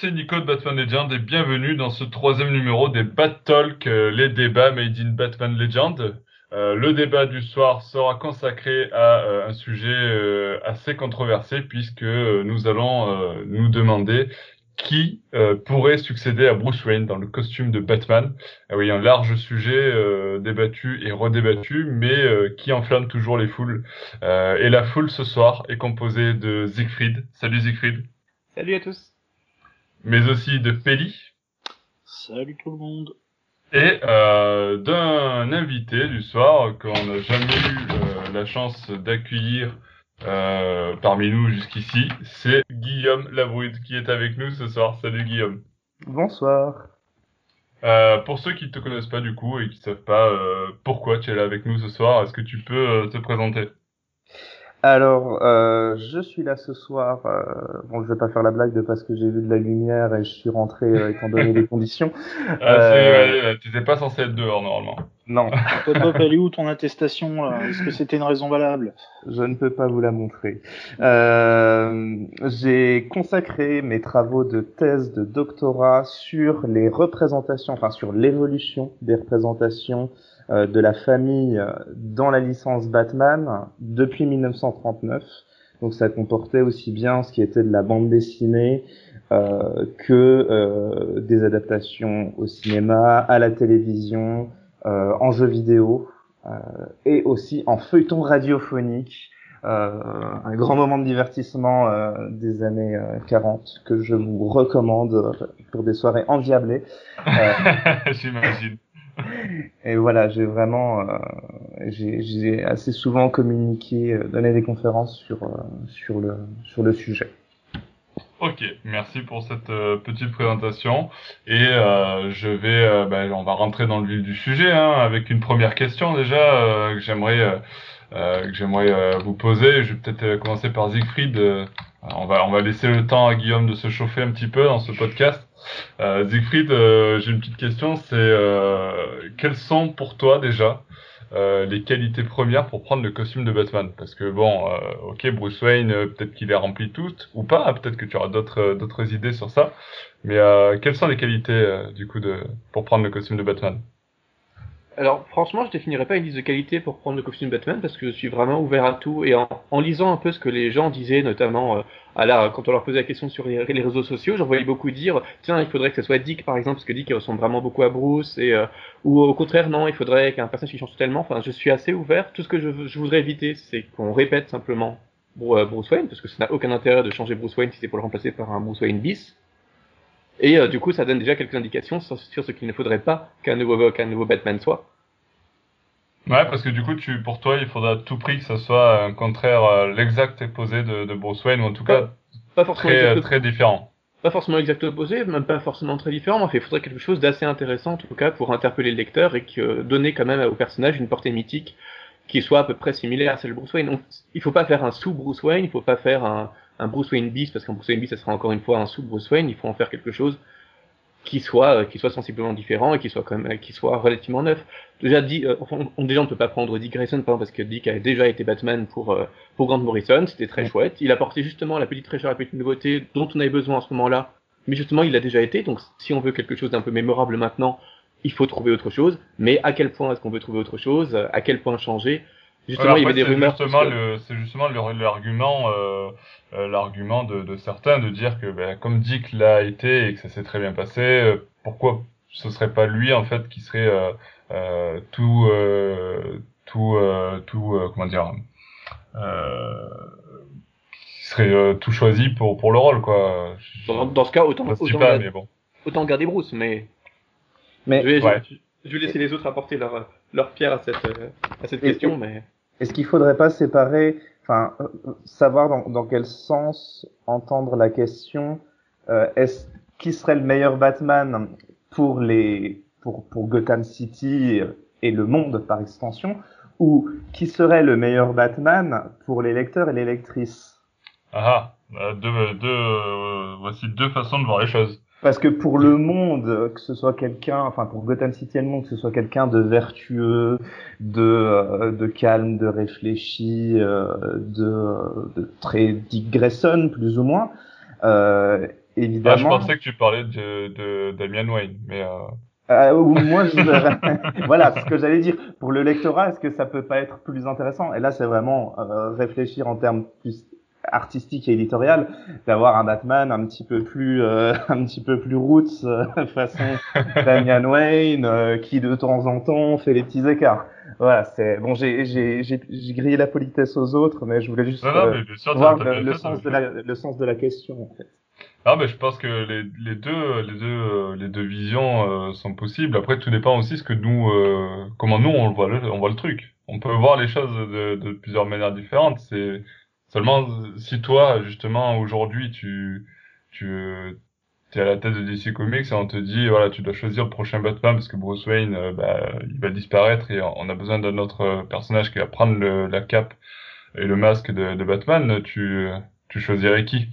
C'est Nico de Batman Legend et bienvenue dans ce troisième numéro des Bat Talk, euh, les débats made in Batman Legend. Euh, le débat du soir sera consacré à euh, un sujet assez controversé puisque nous allons nous demander qui pourrait succéder à Bruce Wayne dans le costume de Batman. Ah oui, un large sujet débattu et redébattu, mais qui enflamme toujours les foules. et la foule ce soir est composée de Siegfried. Salut Siegfried. Salut à tous mais aussi de Peli. Salut tout le monde. Et euh, d'un invité du soir qu'on n'a jamais eu euh, la chance d'accueillir euh, parmi nous jusqu'ici, c'est Guillaume Labrude qui est avec nous ce soir. Salut Guillaume. Bonsoir. Euh, pour ceux qui ne te connaissent pas du coup et qui ne savent pas euh, pourquoi tu es là avec nous ce soir, est-ce que tu peux te présenter? Alors, euh, je suis là ce soir. Euh, bon, je vais pas faire la blague de parce que j'ai vu de la lumière et je suis rentré euh, étant donné les conditions. Ah, euh, tu n'étais pas censé être dehors normalement. Non. Top, elle est où ton attestation Est-ce que c'était une raison valable? Je ne peux pas vous la montrer. Euh, j'ai consacré mes travaux de thèse de doctorat sur les représentations, enfin sur l'évolution des représentations de la famille euh, dans la licence Batman depuis 1939. Donc ça comportait aussi bien ce qui était de la bande dessinée euh, que euh, des adaptations au cinéma, à la télévision, euh, en jeux vidéo et aussi en feuilleton radiophonique. un grand moment de divertissement des années 40 que je vous recommande pour des soirées enviablées. J'imagine et voilà, j'ai vraiment, euh, j'ai assez souvent communiqué, euh, donné des conférences sur euh, sur le sur le sujet. Ok, merci pour cette euh, petite présentation et euh, je vais, ben, on va rentrer dans le vif du sujet hein, avec une première question déjà que j'aimerais que j'aimerais vous poser. Je vais peut-être commencer par Siegfried. on va on va laisser le temps à Guillaume de se chauffer un petit peu dans ce podcast. Euh, Siegfried, euh, j'ai une petite question, c'est euh, quelles sont pour toi déjà euh, les qualités premières pour prendre le costume de Batman? Parce que bon, euh, ok, Bruce Wayne, peut-être qu'il est rempli toutes, ou pas, peut-être que tu auras d'autres d'autres idées sur ça, mais quelles sont les qualités du coup de pour prendre le costume de Batman? Alors franchement, je définirais pas une liste de qualité pour prendre le costume Batman parce que je suis vraiment ouvert à tout et en, lisant un peu ce que les gens disaient, notamment euh, à la, quand on leur posait la question sur les, réseaux sociaux, j'en voyais beaucoup dire tiens, il faudrait que ce soit Dick par exemple parce que Dick ressemble vraiment beaucoup à Bruce et euh, ou au contraire non, il faudrait qu'un personnage qui change totalement. Enfin, je suis assez ouvert. Tout ce que je, je voudrais éviter, c'est qu'on répète simplement euh, Bruce Wayne parce que ça n'a aucun intérêt de changer Bruce Wayne si c'est pour le remplacer par un Bruce Wayne bis. Et euh, du coup, ça donne déjà quelques indications sur, sur ce qu'il ne faudrait pas qu'un nouveau, qu'un nouveau Batman soit. Ouais, parce que du coup, tu, pour toi, il faudra à tout prix que ça soit un contraire, euh, l'exact opposé de, de Bruce Wayne, ou en tout cas pas forcément très, très différent. Pas forcément exact opposé, même pas forcément très différent, mais il faudrait quelque chose d'assez intéressant, en tout cas, pour interpeller le lecteur et que donner quand même au personnage une portée mythique qui soit à peu près similaire à celle de Bruce Wayne. Donc, il faut pas faire un sous Bruce Wayne, il faut pas faire un, un Bruce Wayne bis, parce qu'un Bruce Wayne bis, ça sera encore une fois un sous Bruce Wayne, il faut en faire quelque chose qui soit euh, qui soit sensiblement différent et qui soit quand même qui soit relativement neuf. Déjà dit euh, on, déjà on ne peut pas prendre Dick Grayson parce que Dick a déjà été Batman pour euh, pour Grant Morrison, c'était très chouette. Il apportait justement la petite fraîcheur, la petite nouveauté dont on avait besoin à ce moment-là. Mais justement, il a déjà été donc si on veut quelque chose d'un peu mémorable maintenant, il faut trouver autre chose, mais à quel point est-ce qu'on veut trouver autre chose? À quel point changer? Justement, il y avait des rumeurs. Justement, c'est justement l'argument, euh, euh, l'argument de, de, certains de dire que ben, comme Dick l'a été et que ça s'est très bien passé, euh, pourquoi ce serait pas lui en fait qui serait euh, euh tout, tout, tout, comment dire, qui serait tout choisi pour pour le rôle quoi. Dans, dans ce cas, autant autant, pas, garder, bon. autant garder Bruce, mais. Mais je vais, ouais. je, je vais laisser les autres apporter leur leur pierre à cette à cette question, mais. Est-ce qu'il faudrait pas séparer, enfin, euh, savoir dans, dans, quel sens entendre la question euh, Est-ce qui serait le meilleur Batman pour les pour pour Gotham City et le monde par extension, ou qui serait le meilleur Batman pour les lecteurs et les lectrices? Ah, ah deux, deux, euh, voici deux façons de voir les choses. Parce que pour le monde, que ce soit quelqu'un, enfin pour Gotham City et le monde, que ce soit quelqu'un de vertueux, de, euh, de calme, de réfléchi, euh, de, de, très Dick Grayson plus ou moins, euh, évidemment. Ah, je pensais que tu parlais de, de Damian Wayne, mais. Euh... Euh, moi, je... voilà, ce que j'allais dire. Pour le lectorat, est-ce que ça peut pas être plus intéressant? Et là, c'est vraiment euh, réfléchir en termes plus artistique et éditorial d'avoir un Batman un petit peu plus euh, un petit peu plus roots euh, façon Damian Wayne euh, qui de temps en temps fait les petits écarts. Voilà c'est bon j'ai j'ai j'ai grillé la politesse aux autres mais je voulais juste voir le, sens de la le sens de la question en fait. Ah mais je pense que les, les deux les deux les deux visions sont possibles. Après tout dépend aussi ce que nous comment nous on voit le, on voit le truc. On peut voir les choses de, de plusieurs manières différentes. C'est Seulement, si toi, justement, aujourd'hui, tu, tu es à la tête de DC Comics et on te dit, voilà, tu dois choisir le prochain Batman parce que Bruce Wayne, euh, bah, il va disparaître et on a besoin d'un autre personnage qui va prendre le, la cape et le masque de, de Batman, tu, tu choisirais qui?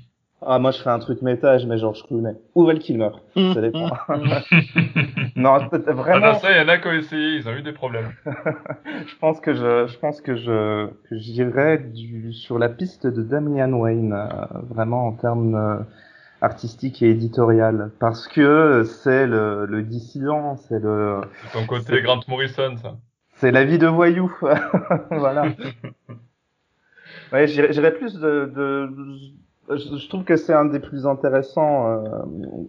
Ah, moi, je fais un truc méta, je mets George Clooney. Ou Val Kilmer. Ça dépend. non, vraiment. Ah, ça, il y en a qui ont essayé, ils ont eu des problèmes. je pense que je, je pense que je, que j'irais du, sur la piste de Damian Wayne, euh, vraiment en termes euh, artistiques et éditorial. Parce que c'est le, le dissident, c'est le. C'est ton côté Grant Morrison, ça. C'est la vie de voyou. voilà. ouais, j'irais plus de, de je, trouve que c'est un des plus intéressants euh,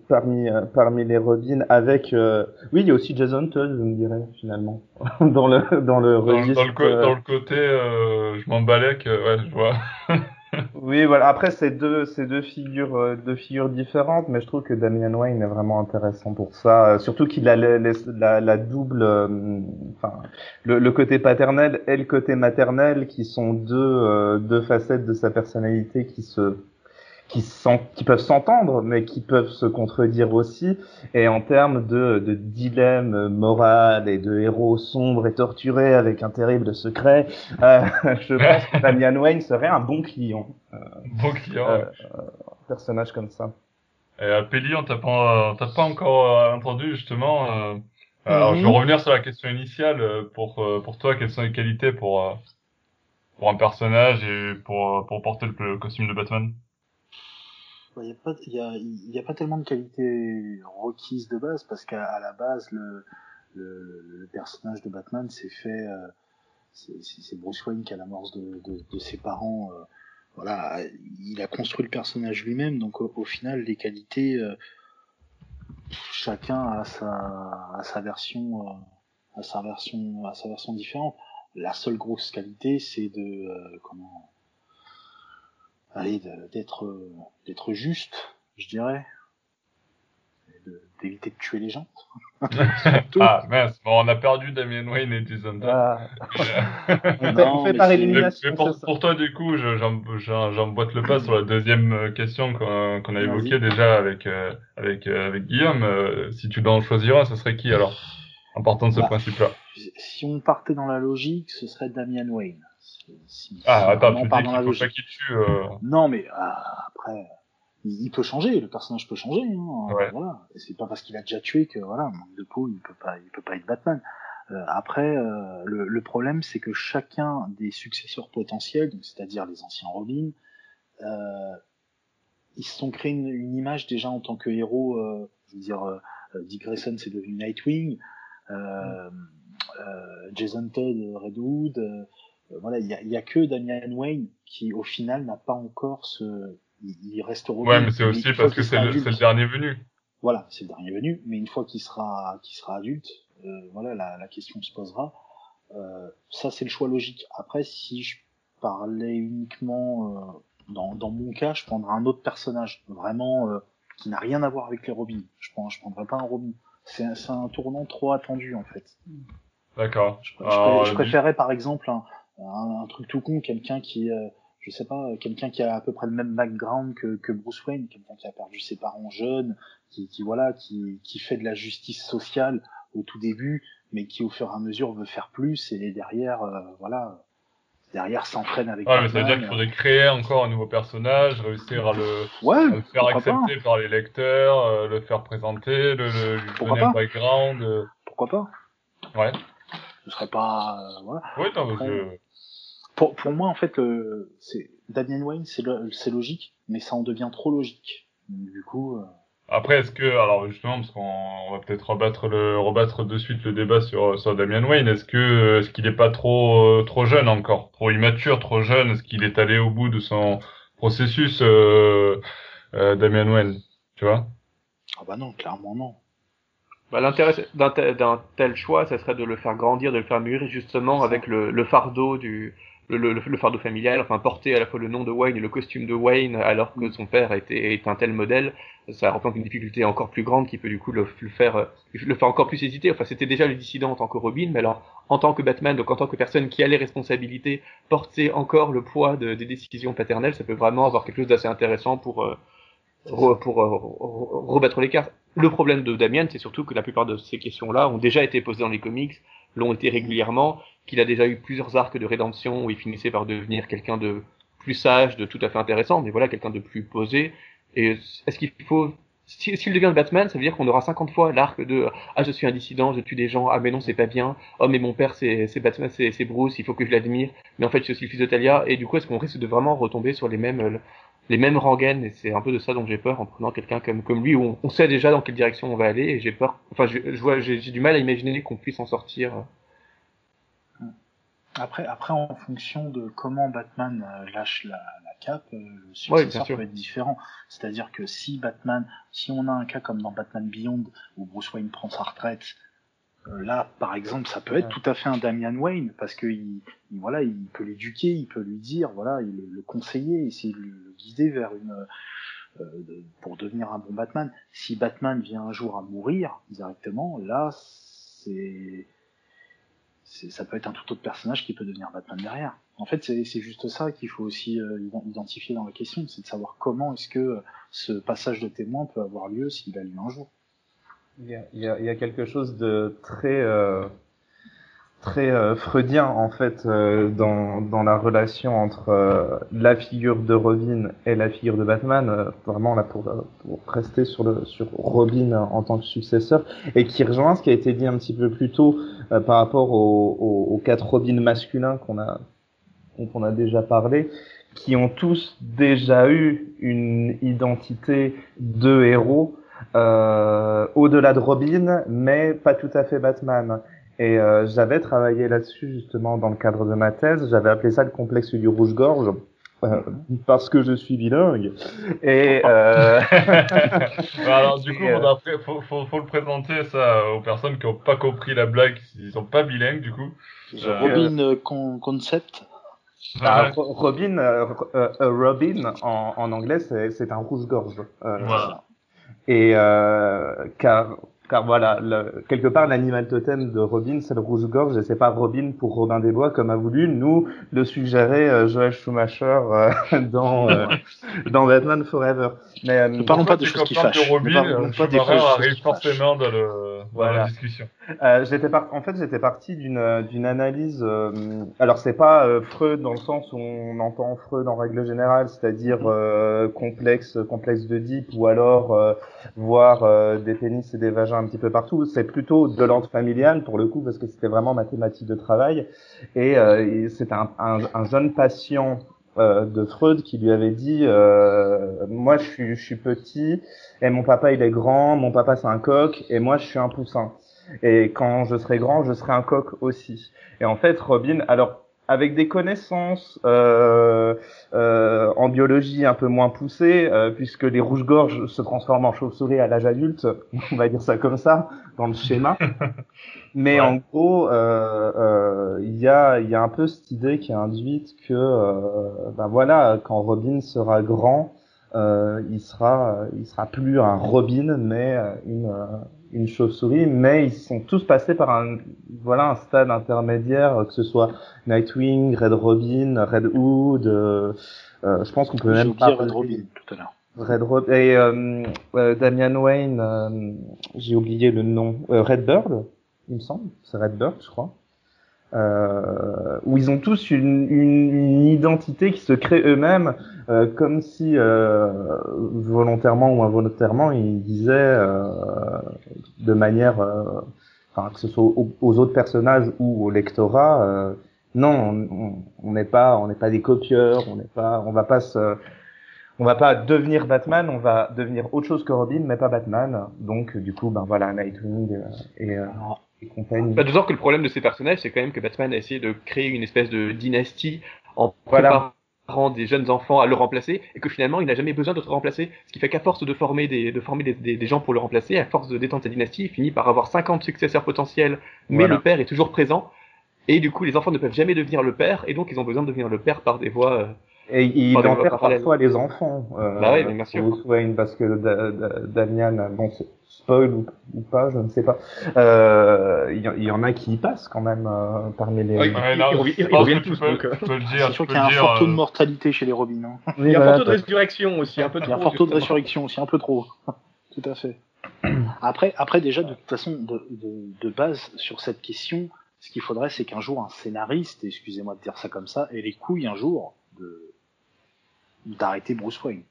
parmi euh, parmi les Robins avec euh, oui il y a aussi Jason Todd je me dirais finalement dans le dans le registre dans, le, dans le côté je m'emballais que ouais je vois oui, voilà. Après, c'est deux, c'est deux figures, euh, deux figures différentes, mais je trouve que Damian Wayne est vraiment intéressant pour ça. Euh, surtout qu'il a la, la, double, euh, enfin, le, le, côté paternel et le côté maternel, qui sont deux, deux facettes de sa personnalité qui se qui, qui peuvent s'entendre, mais qui peuvent se contredire aussi. Et en termes de, de dilemme moral et de héros sombres et torturés avec un terrible secret, euh, je pense que Damian Wayne serait un bon client. Euh, bon client. Euh, un personnage comme ça. Et à Pelli, on t'a pas, pas encore euh, entendu justement. Euh, alors, je vais mhm. revenir sur la question initiale. Pour pour toi, quelles sont les qualités pour pour un personnage et pour pour porter le costume de Batman? Il n'y a, pas, y a, y a pas tellement de qualités requises de base parce qu'à la base le, le, personnage de Batman s'est fait euh, c'est Bruce Wayne qui a l'amorce de, de, de, ses parents euh, voilà il a construit le personnage lui-même donc au, final les qualités euh, chacun a sa sa version a sa version sa version différente. La seule grosse qualité c'est de comment allez, d'être d'être juste, je dirais, d'éviter de, tuer les gens. ah mince, bon, on a perdu Damien Wayne et Jason ah. on fait par élimination. pour, pour, toi, du coup, j'emboîte le pas sur la deuxième euh, question qu'on a évoquée déjà avec euh, avec euh, avec Guillaume. si tu dois en choisir un, ce serait qui alors? En partant de ce bah, principe-là. Si on partait dans la logique, ce serait Damian Wayne ah, attends, tu dis faut qu'il tue. Euh... Non, mais ah, après, il, peut changer, le personnage peut changer. Hein, ouais. Voilà. C'est pas parce qu'il a déjà tué que voilà, manque de peau, il peut pas, il peut pas être Batman. Euh, après, euh, le, le, problème, c'est que chacun des successeurs potentiels, c'est-à-dire les anciens Robin, ils se sont créés une, une, image déjà en tant que héros. Je veux dire, Dick Grayson, c'est devenu Nightwing. Euh, Jason Todd, Redwood. Euh, voilà, il y a, y a, que Damian Wayne qui, au final, n'a pas encore ce, il, reste Robin. Ouais, mais c'est aussi parce que c'est le, le, dernier venu. Voilà, c'est le dernier venu. Mais une fois qu'il sera, qu'il sera adulte, euh, voilà, la, la, question se posera. Euh, ça, c'est le choix logique. Après, si je parlais uniquement euh, dans, dans mon cas, je prendrais un autre personnage, vraiment euh, qui n'a rien à voir avec les Robins. Je prends, je prendrais pas un Robin. C'est un, un tournant trop attendu en fait. D'accord. Je, je, je, préférais par exemple un, un, truc tout con, quelqu'un qui, euh, je sais pas, quelqu'un qui a à peu près le même background que, que Bruce Wayne, quelqu'un qui a perdu ses parents jeunes, qui, qui voilà, qui, qui fait de la justice sociale au tout début, mais qui au fur et à mesure veut faire plus et derrière, euh, voilà, derrière s'entraîne avec. Ouais, mais ça veut dire qu'il faudrait créer encore un nouveau personnage, réussir à le, ouais, faire accepter par les lecteurs, euh, le faire présenter, le, le lui donner un background. Pourquoi pas Ouais. Ce serait pas, voilà. Oui, non, je pour, pour moi, en fait, c'est Damien Wayne, c'est logique, mais ça en devient trop logique. du coup. Après, est-ce que, alors justement, parce qu'on va peut-être rebattre le, rebattre de suite le débat sur, sur Damian Wayne, est-ce que, est-ce qu'il est pas trop, trop jeune encore, trop immature, trop jeune, est-ce qu'il est allé au bout de son processus, euh, euh, Damian Wayne, tu vois? Ah bah non, clairement non. Bah, L'intérêt d'un tel, tel, choix, ça serait de le faire grandir, de le faire mûrir justement avec le, le fardeau du, le, le, le, fardeau familial, enfin porter à la fois le nom de Wayne et le costume de Wayne alors que son père était est un tel modèle, ça représente une difficulté encore plus grande qui peut du coup le, faire le faire encore plus hésiter. Enfin c'était déjà le dissident en tant que Robin, mais alors en tant que Batman, donc en tant que personne qui a les responsabilités, porter encore le poids de, des décisions paternelles, ça peut vraiment avoir quelque chose d'assez intéressant pour euh, pour euh, rebattre les cartes. Le problème de Damien, c'est surtout que la plupart de ces questions-là ont déjà été posées dans les comics, l'ont été régulièrement, qu'il a déjà eu plusieurs arcs de rédemption où il finissait par devenir quelqu'un de plus sage, de tout à fait intéressant, mais voilà, quelqu'un de plus posé. Et est-ce qu'il faut s'il si, devient Batman, ça veut dire qu'on aura 50 fois l'arc de ah je suis un dissident, je tue des gens, ah mais non c'est pas bien, oh mais mon père c'est Batman, c'est Bruce, il faut que je l'admire, mais en fait je suis le fils de Talia, et du coup est-ce qu'on risque de vraiment retomber sur les mêmes les mêmes rengaines et c'est un peu de ça dont j'ai peur en prenant quelqu'un comme comme lui où on, sait déjà dans quelle direction on va aller et j'ai peur, enfin je, je vois j'ai du mal à imaginer qu'on puisse en sortir après, après, en fonction de comment Batman euh, lâche la, la cape, euh, le successeur peut être différent. C'est-à-dire que si Batman, si on a un cas comme dans Batman Beyond où Bruce Wayne prend sa retraite, euh, là, par exemple, ça peut être tout à fait un Damian Wayne parce que il, voilà, il peut l'éduquer, il peut lui dire, voilà, il le, conseiller, essayer de le guider vers une euh, pour devenir un bon Batman. Si Batman vient un jour à mourir directement, là, c'est ça peut être un tout autre personnage qui peut devenir Batman derrière. En fait, c'est juste ça qu'il faut aussi euh, identifier dans la question, c'est de savoir comment est-ce que euh, ce passage de témoin peut avoir lieu s'il a lieu un jour. Il y a, il y a, quelque chose de très euh, très euh, freudien en fait euh, dans, dans la relation entre euh, la figure de Robin et la figure de Batman vraiment là pour, pour rester sur le sur Robin en tant que successeur et qui rejoint ce qui a été dit un petit peu plus tôt par rapport aux, aux, quatre Robins masculins qu'on a dont on a déjà parlé qui ont tous déjà eu une identité de héros au-delà de Robin mais pas tout à fait Batman et euh, j'avais travaillé là-dessus justement dans le cadre de ma thèse. J'avais appelé ça le complexe du rouge-gorge. Euh, parce que je suis bilingue. Et euh... alors du coup, il euh, faut, faut, faut, le présenter ça aux personnes qui n'ont pas compris la blague, ils sont pas bilingues du coup. Robin Concept. Ah, Robin, Robin en, en anglais, c'est un rouge-gorge. Voilà. Et car car voilà, le, quelque part, l'animal totem de Robin, c'est le rouge-gorge, et c'est pas Robin pour Robin des Bois, comme a voulu nous le suggérer euh, Joel Schumacher euh, dans, euh, dans Batman Forever. Mais, ne parlons pas de choses qui fâchent. Robin, ne pas des arrive forcément dans, le, voilà. la discussion. j'étais en fait, j'étais parti d'une d'une analyse. alors, c'est pas Freud dans le sens où on entend Freud en règle générale, c'est-à-dire complexe, complexe de Deep, ou alors voir des pénis et des vagins un petit peu partout. C'est plutôt de l'ordre familial pour le coup parce que c'était vraiment ma thématique de travail. Et, euh, c'est un, un, jeune patient euh, de Freud qui lui avait dit euh, moi je suis, je suis petit et mon papa il est grand, mon papa c'est un coq et moi je suis un poussin. Et quand je serai grand, je serai un coq aussi. Et en fait, Robin, alors avec des connaissances euh, euh, en biologie un peu moins poussées, euh, puisque les rouges-gorges se transforment en chauves-souris à l'âge adulte, on va dire ça comme ça, dans le schéma. Mais en gros, euh, euh, il y, a, y a un peu cette idée qui est induite que, ben voilà, quand Robin sera grand, il sera, il sera plus un Robin, mais une une chauve-souris, mais ils sont tous passés par un voilà un stade intermédiaire, que ce soit Nightwing, Red Robin, Red Hood. Euh, euh je pense qu'on peut même pas. Red Robin tout à l'heure. Red Robin et euh, euh, Damian Wayne, euh, j'ai oublié le nom. Red Bird, il me semble, c'est Red Bird, je crois euh, où ils ont tous une, une, identité qui se crée eux-mêmes, euh, comme si euh, volontairement ou involontairement ils disaient euh, de manière, euh, enfin que ce soit aux, autres personnages ou au lectorat, euh, non, on n'est pas, on n'est pas des copieurs, on n'est pas, on va pas se on va pas devenir Batman, on va devenir autre chose que Robin, mais pas Batman. Donc, du coup, ben voilà, Nightwing et, euh, et compagnie. Bah, D'autant que le problème de ces personnages, c'est quand même que Batman a essayé de créer une espèce de dynastie en Voilà. préparant des jeunes enfants à le remplacer, et que finalement, il n'a jamais besoin de se remplacer. Ce qui fait qu'à force de former des, de former des, des, des gens pour le remplacer, à force de détendre sa dynastie, il finit par avoir 50 successeurs potentiels, mais Voilà. le père est toujours présent. Et du coup, les enfants ne peuvent jamais devenir le père, et donc ils ont besoin de devenir le père par des voies. Euh, Et il en perd parfois les enfants. Euh, Bah ouais, bien sûr. Bruce Wayne, parce que Da- Da- Damian, bon, c'est spoil ou, ou pas, je ne sais pas. Euh, Il y, il y en a qui y passent quand même euh, parmi les. Oui. Ouais, Ils- non, ils ils pense reviennent que tu tous, peux, donc, euh. peux le dire. Sûr qu'il y a un dire, fort taux de euh, mortalité chez les Robins. hein. Oui, Il y a un voilà, fort taux de résurrection aussi, un peu Il trop. y a un fort taux de résurrection aussi, un peu trop. Tout à fait. Après, après déjà, de toute façon, de, de, de base, sur cette question, ce qu'il faudrait, c'est qu'un jour, un scénariste, excusez-moi de dire ça comme ça, ait les couilles un jour de d'arrêter Bruce Wayne.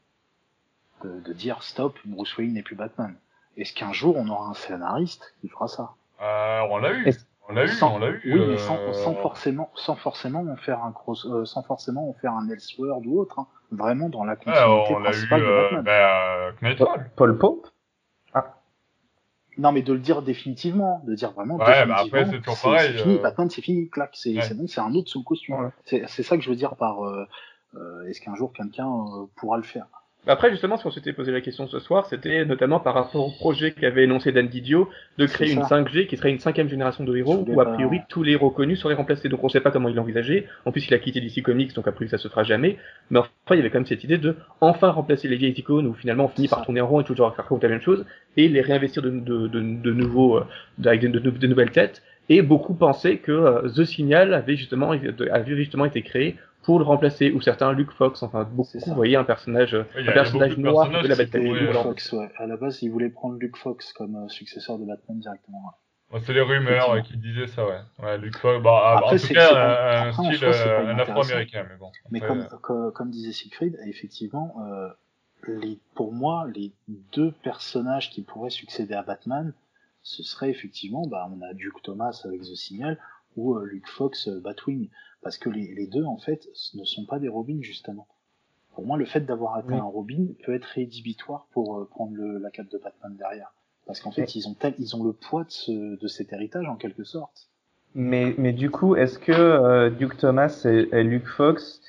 De, de dire stop, Bruce Wayne n'est plus Batman. Est-ce qu'un jour, on aura un scénariste qui fera ça? Euh, on l'a eu. On l'a eu, sans, on l'a eu. Oui, euh, mais sans, sans forcément, sans forcément en faire un cross, euh, sans forcément en faire un Elseworld ou autre. hein. Vraiment dans la continuité on l'a eu principale de euh, Batman. ben, euh, Knightfall. Paul Pope? Non, mais de le dire définitivement, de dire vraiment Ouais, bah définitivement. après, c'est toujours pareil, c'est fini, euh. Batman, c'est fini, clac, c'est Ouais. c'est bon, c'est un autre sous le costume. Ouais. C'est c'est ça que je veux dire par euh, euh, est-ce qu'un jour quelqu'un euh, pourra le faire? Après, justement, ce qu'on s'était posé la question ce soir, c'était notamment par rapport au projet qu'avait énoncé Dan Didio de créer une ça. 5G qui serait une cinquième génération de héros où, a priori, tous les héros connus seraient remplacés. Donc, on sait pas comment il l'envisageait. En plus, il a quitté DC Comics, donc a priori, ça se fera jamais. Mais enfin, il y avait quand même cette idée de enfin remplacer les vieilles icônes où finalement on finit par tourner en rond et toujours raconter la même chose et les réinvestir de, de, de, de nouveaux, euh, avec de, de- de nouvelles têtes. Et beaucoup pensaient que euh, The Signal avait justement, avait justement été créé pour le remplacer, ou certains Luke Fox, enfin beaucoup ça. voyaient un personnage, Ouais, un personnage de noir de la Batman. pourraient, Luke euh. Fox, ouais. À la base, ils voulaient prendre Luke Fox comme euh, successeur de Batman directement. ouais. Ouais, c'est les rumeurs euh, qui disaient ça, ouais. Ouais, Luke Fox, bah, ah, Après, en tout c'est- cas, pas- un, après, style, euh, un inintéressant. afro-américain, mais bon. Mais comme, euh, comme, comme disait Siegfried, effectivement, euh, les, pour moi, les deux personnages qui pourraient succéder à Batman, ce serait effectivement, bah, on a Duke Thomas avec The Signal ou euh, Luke Fox euh, Batwing, parce que les, les deux, en fait, ne sont pas des Robins, justement. Pour moi, le fait d'avoir atteint Oui. un Robin peut être rédhibitoire pour euh, prendre le, la cape de Batman derrière. Parce qu'en fait, ils ont tel, ils ont le poids de, ce, de cet héritage, en quelque sorte. Mais, mais du coup, est-ce que euh, Duke Thomas et, et Luke Fox,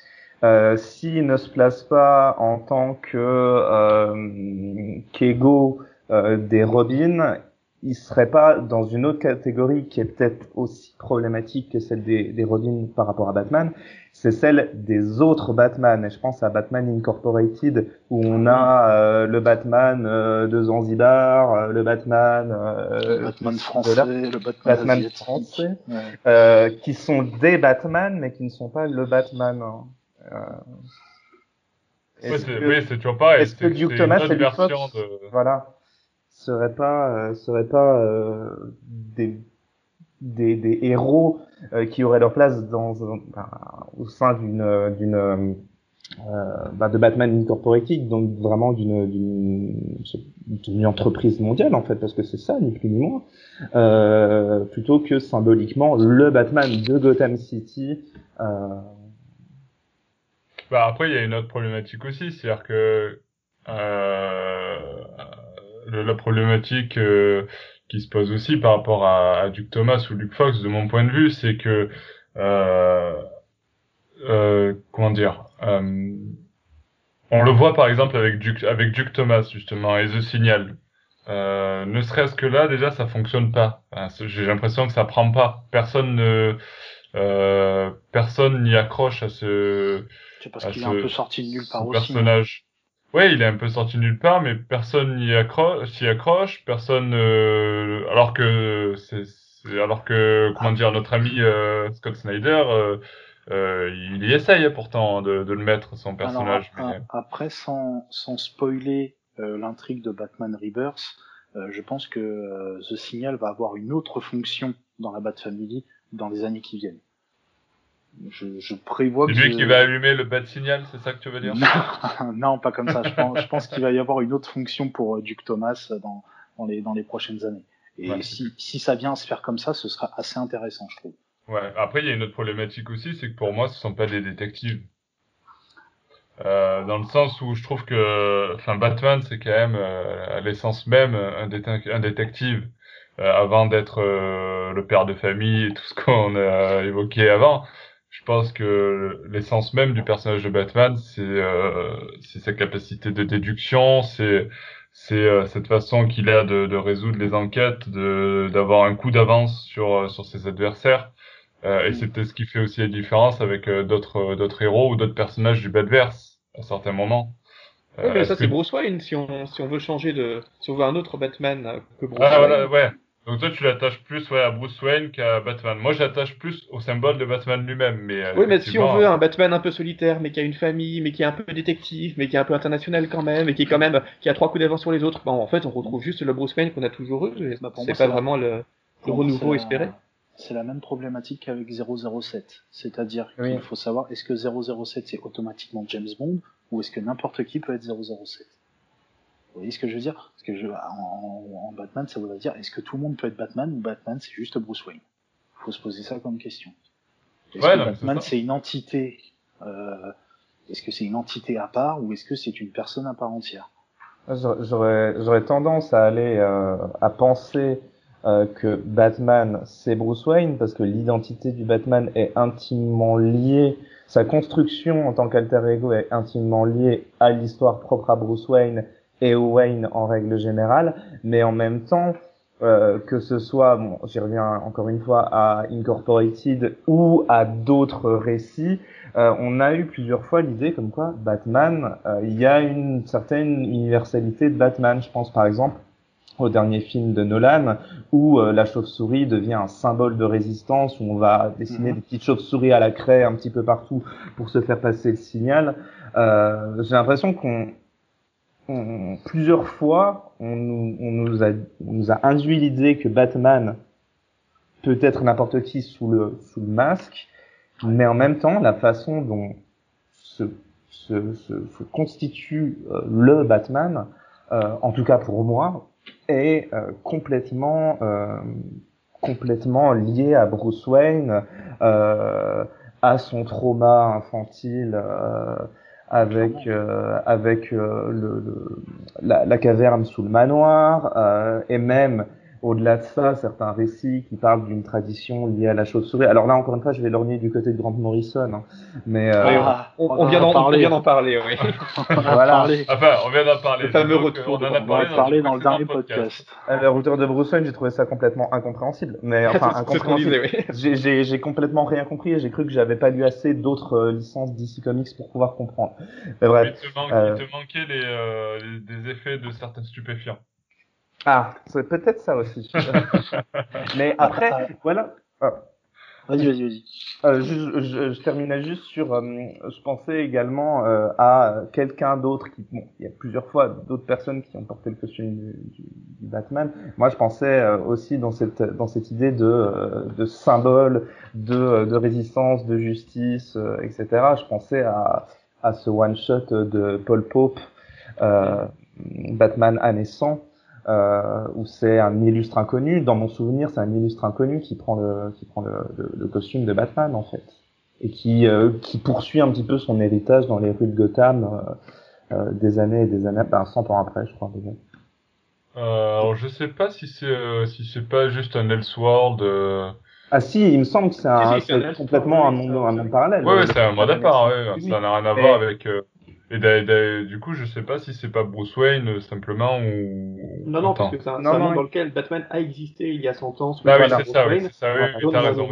euh, s'ils ne se placent pas en tant que euh, qu'égaux euh, des Robins, ils seraient pas dans une autre catégorie qui est peut-être aussi problématique que celle des, des Robins par rapport à Batman, c'est celle des autres Batman. Et je pense à Batman Incorporated, où on a euh, le Batman euh, de Zanzibar, euh, le Batman, euh, le Batman de français, là, le Batman, français. Ouais. euh, qui sont des Batman, mais qui ne sont pas le Batman. hein. Euh, ouais, est-ce c'est que- oui, c'est toujours pareil. est-ce que c'est- Duke c'est Thomas Fox, version de... voilà, seraient pas, euh, seraient pas euh, des, des, des héros euh, qui auraient leur place dans, enfin, au sein d'une, d'une, euh, bah, de Batman Incorporated, donc vraiment d'une, d'une, d'une entreprise mondiale en fait, parce que c'est ça, ni plus ni moins, euh, plutôt que symboliquement le Batman de Gotham City. Euh, Bah, après, il y a une autre problématique aussi, c'est-à-dire que la problématique euh, qui se pose aussi par rapport à, à Duke Thomas ou Luke Fox, de mon point de vue, c'est que euh, euh, comment dire, euh, on le voit par exemple avec Duke, avec Duke Thomas justement et The Signal. Euh, ne serait-ce que là, déjà, ça fonctionne pas. Enfin, J'ai l'impression que ça prend pas. Personne ne, euh, personne n'y accroche à ce, C'est parce à qu'il est ce- un peu sorti de nulle ce part aussi. personnage. Ouais, il est un peu sorti nulle part, mais personne n'y accroche, s'y accroche, personne, euh, alors que c'est, c'est- alors que, comment dire, notre ami euh, Scott Snyder, euh, euh, il y essaye hein, pourtant de, de le mettre son personnage. Alors, mais- a- après, sans, sans spoiler euh, l'intrigue de Batman Rebirth, euh, je pense que euh, The Signal va avoir une autre fonction dans la Bat Family dans les années qui viennent. Je, je prévois C'est lui qui va allumer le bas de signal, c'est ça que tu veux dire? Non, non, pas comme ça. Je pense, je pense qu'il va y avoir une autre fonction pour euh, Duke Thomas dans, dans, les, dans les prochaines années. Et Ouais. si, si ça vient à se faire comme ça, ce sera assez intéressant, je trouve. Ouais. Après, il y a une autre problématique aussi, c'est que pour moi, ce sont pas des détectives. Euh, dans le sens où je trouve que, enfin, Batman, c'est quand même euh, à l'essence même un, un détective euh, avant d'être euh, le père de famille et tout ce qu'on a évoqué avant. Je pense que l'essence même du personnage de Batman, c'est euh, sa capacité de déduction, c'est c'est cette façon qu'il a de, de, résoudre les enquêtes, de d'avoir un coup d'avance sur sur ses adversaires. Euh, et mm. c'est peut-être ce qui fait aussi la différence avec d'autres d'autres héros ou d'autres personnages du Batverse à certains moments. oui, mais ça c'est Bruce Wayne. Si on si on veut changer de si on veut un autre Batman que Bruce ah, Wayne. Voilà, ouais. Donc toi, tu l'attaches plus ouais, à Bruce Wayne qu'à Batman. Moi, j'attache plus au symbole de Batman lui-même. Mais oui, mais si on veut un Batman un peu solitaire, mais qui a une famille, mais qui est un peu détective, mais qui est un peu international quand même, et qui est quand même qui a trois coups d'avance sur les autres, bon, en fait, on retrouve juste le Bruce Wayne qu'on a toujours eu. Bah, c'est pas vraiment le, le renouveau espéré. C'est la même problématique qu'avec 007. C'est-à-dire qu'il faut savoir est-ce que 007 c'est automatiquement James Bond ou est-ce que n'importe qui peut être 007 vous voyez ce que je veux dire? Parce que je, en, Batman, ça voudrait dire est-ce que tout le monde peut être Batman ou Batman c'est juste Bruce Wayne? Il faut se poser ça comme question. Est-ce que Batman c'est une entité euh, Est-ce que c'est une entité à part ou est-ce que c'est une personne à part entière? J'aurais tendance à aller euh, à penser euh, que Batman c'est Bruce Wayne parce que l'identité du Batman est intimement liée sa construction en tant qu'alter ego est intimement liée à l'histoire propre à Bruce Wayne et Wayne en règle générale, mais en même temps, euh, que ce soit, bon, j'y reviens encore une fois à Incorporated ou à d'autres récits, euh, on a eu plusieurs fois l'idée comme quoi Batman, euh, il y a une certaine universalité de Batman. Je pense par exemple au dernier film de Nolan où euh, la chauve-souris devient un symbole de résistance où on va dessiner mhm. des petites chauves-souris à la craie un petit peu partout pour se faire passer le signal. Euh, J'ai l'impression qu'on plusieurs fois, on nous, a, on nous a induit l'idée que Batman peut être n'importe qui sous le, sous le masque, mais en même temps, la façon dont se, se, se, constitue euh, le Batman, euh, en tout cas pour moi, est euh, complètement, euh, complètement lié à Bruce Wayne, à son trauma infantile avec euh, avec euh, le, le la, la, caverne sous le manoir euh, et même au-delà de ça, certains récits qui parlent d'une tradition liée à la chauve-souris. Alors là, encore une fois, je vais lorgner du côté de Grant Morrison, hein. mais euh, ah, on, on, vient d'en parler. On vient d'en parler, oui. voilà. Enfin, on vient d'en parler. Le fameux retour. On en a parlé, parlé dans, le dernier podcast. podcast. le retour de Bruce Wayne, j'ai trouvé ça complètement incompréhensible. Mais enfin, incompréhensible. Oui. J'ai complètement rien compris et j'ai cru que j'avais pas lu assez d'autres euh, licences DC Comics pour pouvoir comprendre. Mais bref. Il te, euh... il te manquait les, euh, les, des effets de certains stupéfiants. Ah, c'est peut-être ça aussi. Mais après, voilà. Ah. Vas-y, vas-y, vas-y. Euh, je, je, je, terminais juste sur. Euh, je pensais également euh, à quelqu'un d'autre qui. Bon, il y a plusieurs fois d'autres personnes qui ont porté le costume du, du, du Batman. Moi, je pensais euh, aussi dans cette dans cette idée de euh, de symbole, de de résistance, de justice, etc. Je pensais à à ce one shot de Paul Pope, Batman année 100 euh, où c'est un illustre inconnu. Dans mon souvenir, c'est un illustre inconnu qui prend le qui prend le, le, costume de Batman en fait et qui euh, qui poursuit un petit peu son héritage dans les rues de Gotham euh, euh des années et des années, ben 100 ans après, je crois déjà. Euh, alors je sais pas si c'est euh, si c'est pas juste un Elseworld. Ah si, il me semble que c'est complètement un monde, un monde parallèle. Ouais, ouais c'est un monde à part. Ouais, ça n'a rien à voir avec. Et du coup, je sais pas si c'est pas Bruce Wayne euh, simplement ou. Non, non, parce que c'est un, non, monde dans lequel Batman a existé il y a 100 ans. Ah oui, c'est ça, oui, ça, oui, t'as raison.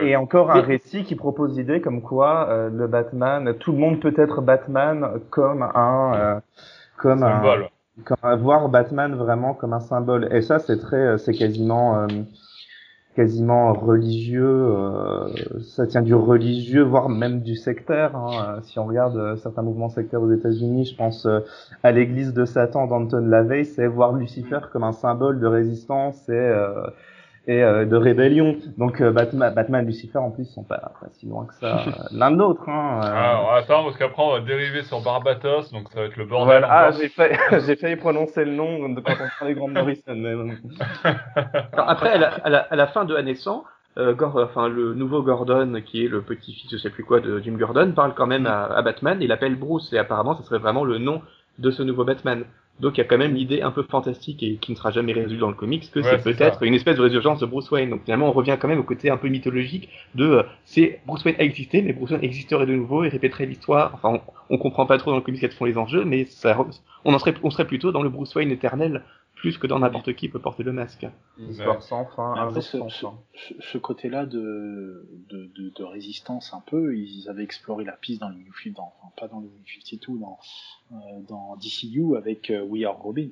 Et encore un récit qui propose l'idée comme quoi euh, le Batman, tout le monde peut être Batman comme un. Euh, comme symbole. un. Comme, voir Batman vraiment comme un symbole. Et ça, c'est très. C'est quasiment quasiment religieux, euh, ça tient du religieux, voire même du sectaire. Hein. Si on regarde euh, certains mouvements sectaires aux États-Unis, je pense euh, à l'église de Satan d'Anton LaVey, c'est voir Lucifer comme un symbole de résistance et et euh, de rébellion. Donc euh, Batman, Batman, Lucifer en plus sont pas, pas si loin que ça euh, l'un de l'autre. Hein, ah, attends parce qu'après on va dériver sur Barbatos, donc ça va être le bordel. Voilà. Ah j'ai failli, j'ai failli prononcer le nom de quand on parlait Grant Morrison. Mais... après à la, à, la, à la, fin de Année 100, euh, enfin le nouveau Gordon, qui est le petit-fils, je sais plus quoi, de Jim Gordon, parle quand même à, à Batman. Il appelle Bruce et apparemment, ce serait vraiment le nom de ce nouveau Batman. Donc il y a quand même l'idée un peu fantastique et qui ne sera jamais résolue dans le comics que c'est peut-être une espèce de résurgence de Bruce Wayne. Donc finalement on revient quand même au côté un peu mythologique de euh, c'est Bruce Wayne a existé mais Bruce Wayne existerait de nouveau et répéterait l'histoire. Enfin on, on, comprend pas trop dans le comics quels sont les enjeux mais ça, on en serait on serait plutôt dans le Bruce Wayne éternel plus que dans n'importe qui peut porter le masque. Histoire sans fin, Après, ce, ce, ce côté-là de, de, de, de, résistance un peu, ils avaient exploré la piste dans les New 50, enfin pas dans les New 52, dans, euh, dans DCU avec euh, We Are Robin.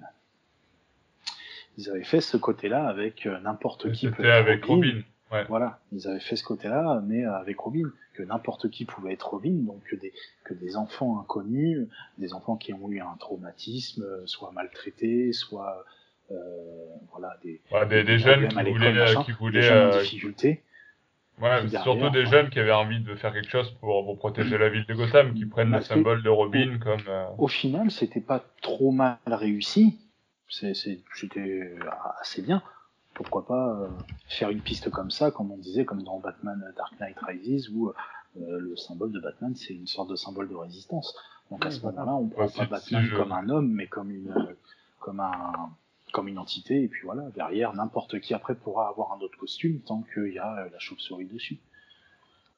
Ils avaient fait ce côté-là avec euh, n'importe qui. C'était avec Robin. Robin. Ouais. Voilà, ils avaient fait ce côté-là, mais avec Robin, que n'importe qui pouvait être Robin, donc que des, que des enfants inconnus, des enfants qui ont eu un traumatisme, soit maltraités, soit euh, voilà, des, ouais, des, des, jeunes qui voulaient, machin, qui voulaient, des jeunes en difficulté. Ouais, surtout des jeunes qui avaient envie de faire quelque chose pour, pour protéger la ville de Gotham, qui prennent le symbole de Robin comme. Euh... Au final, c'était pas trop mal réussi. C'était assez bien. Pourquoi pas euh, faire une piste comme ça, comme on disait, comme dans Batman Dark Knight Rises, où euh, le symbole de Batman, c'est une sorte de symbole de résistance. Donc à ce moment-là, on prend pas Batman comme un homme, mais comme une, comme un, comme une entité, et puis voilà, derrière, n'importe qui après pourra avoir un autre costume tant qu'il y a la chauve-souris dessus.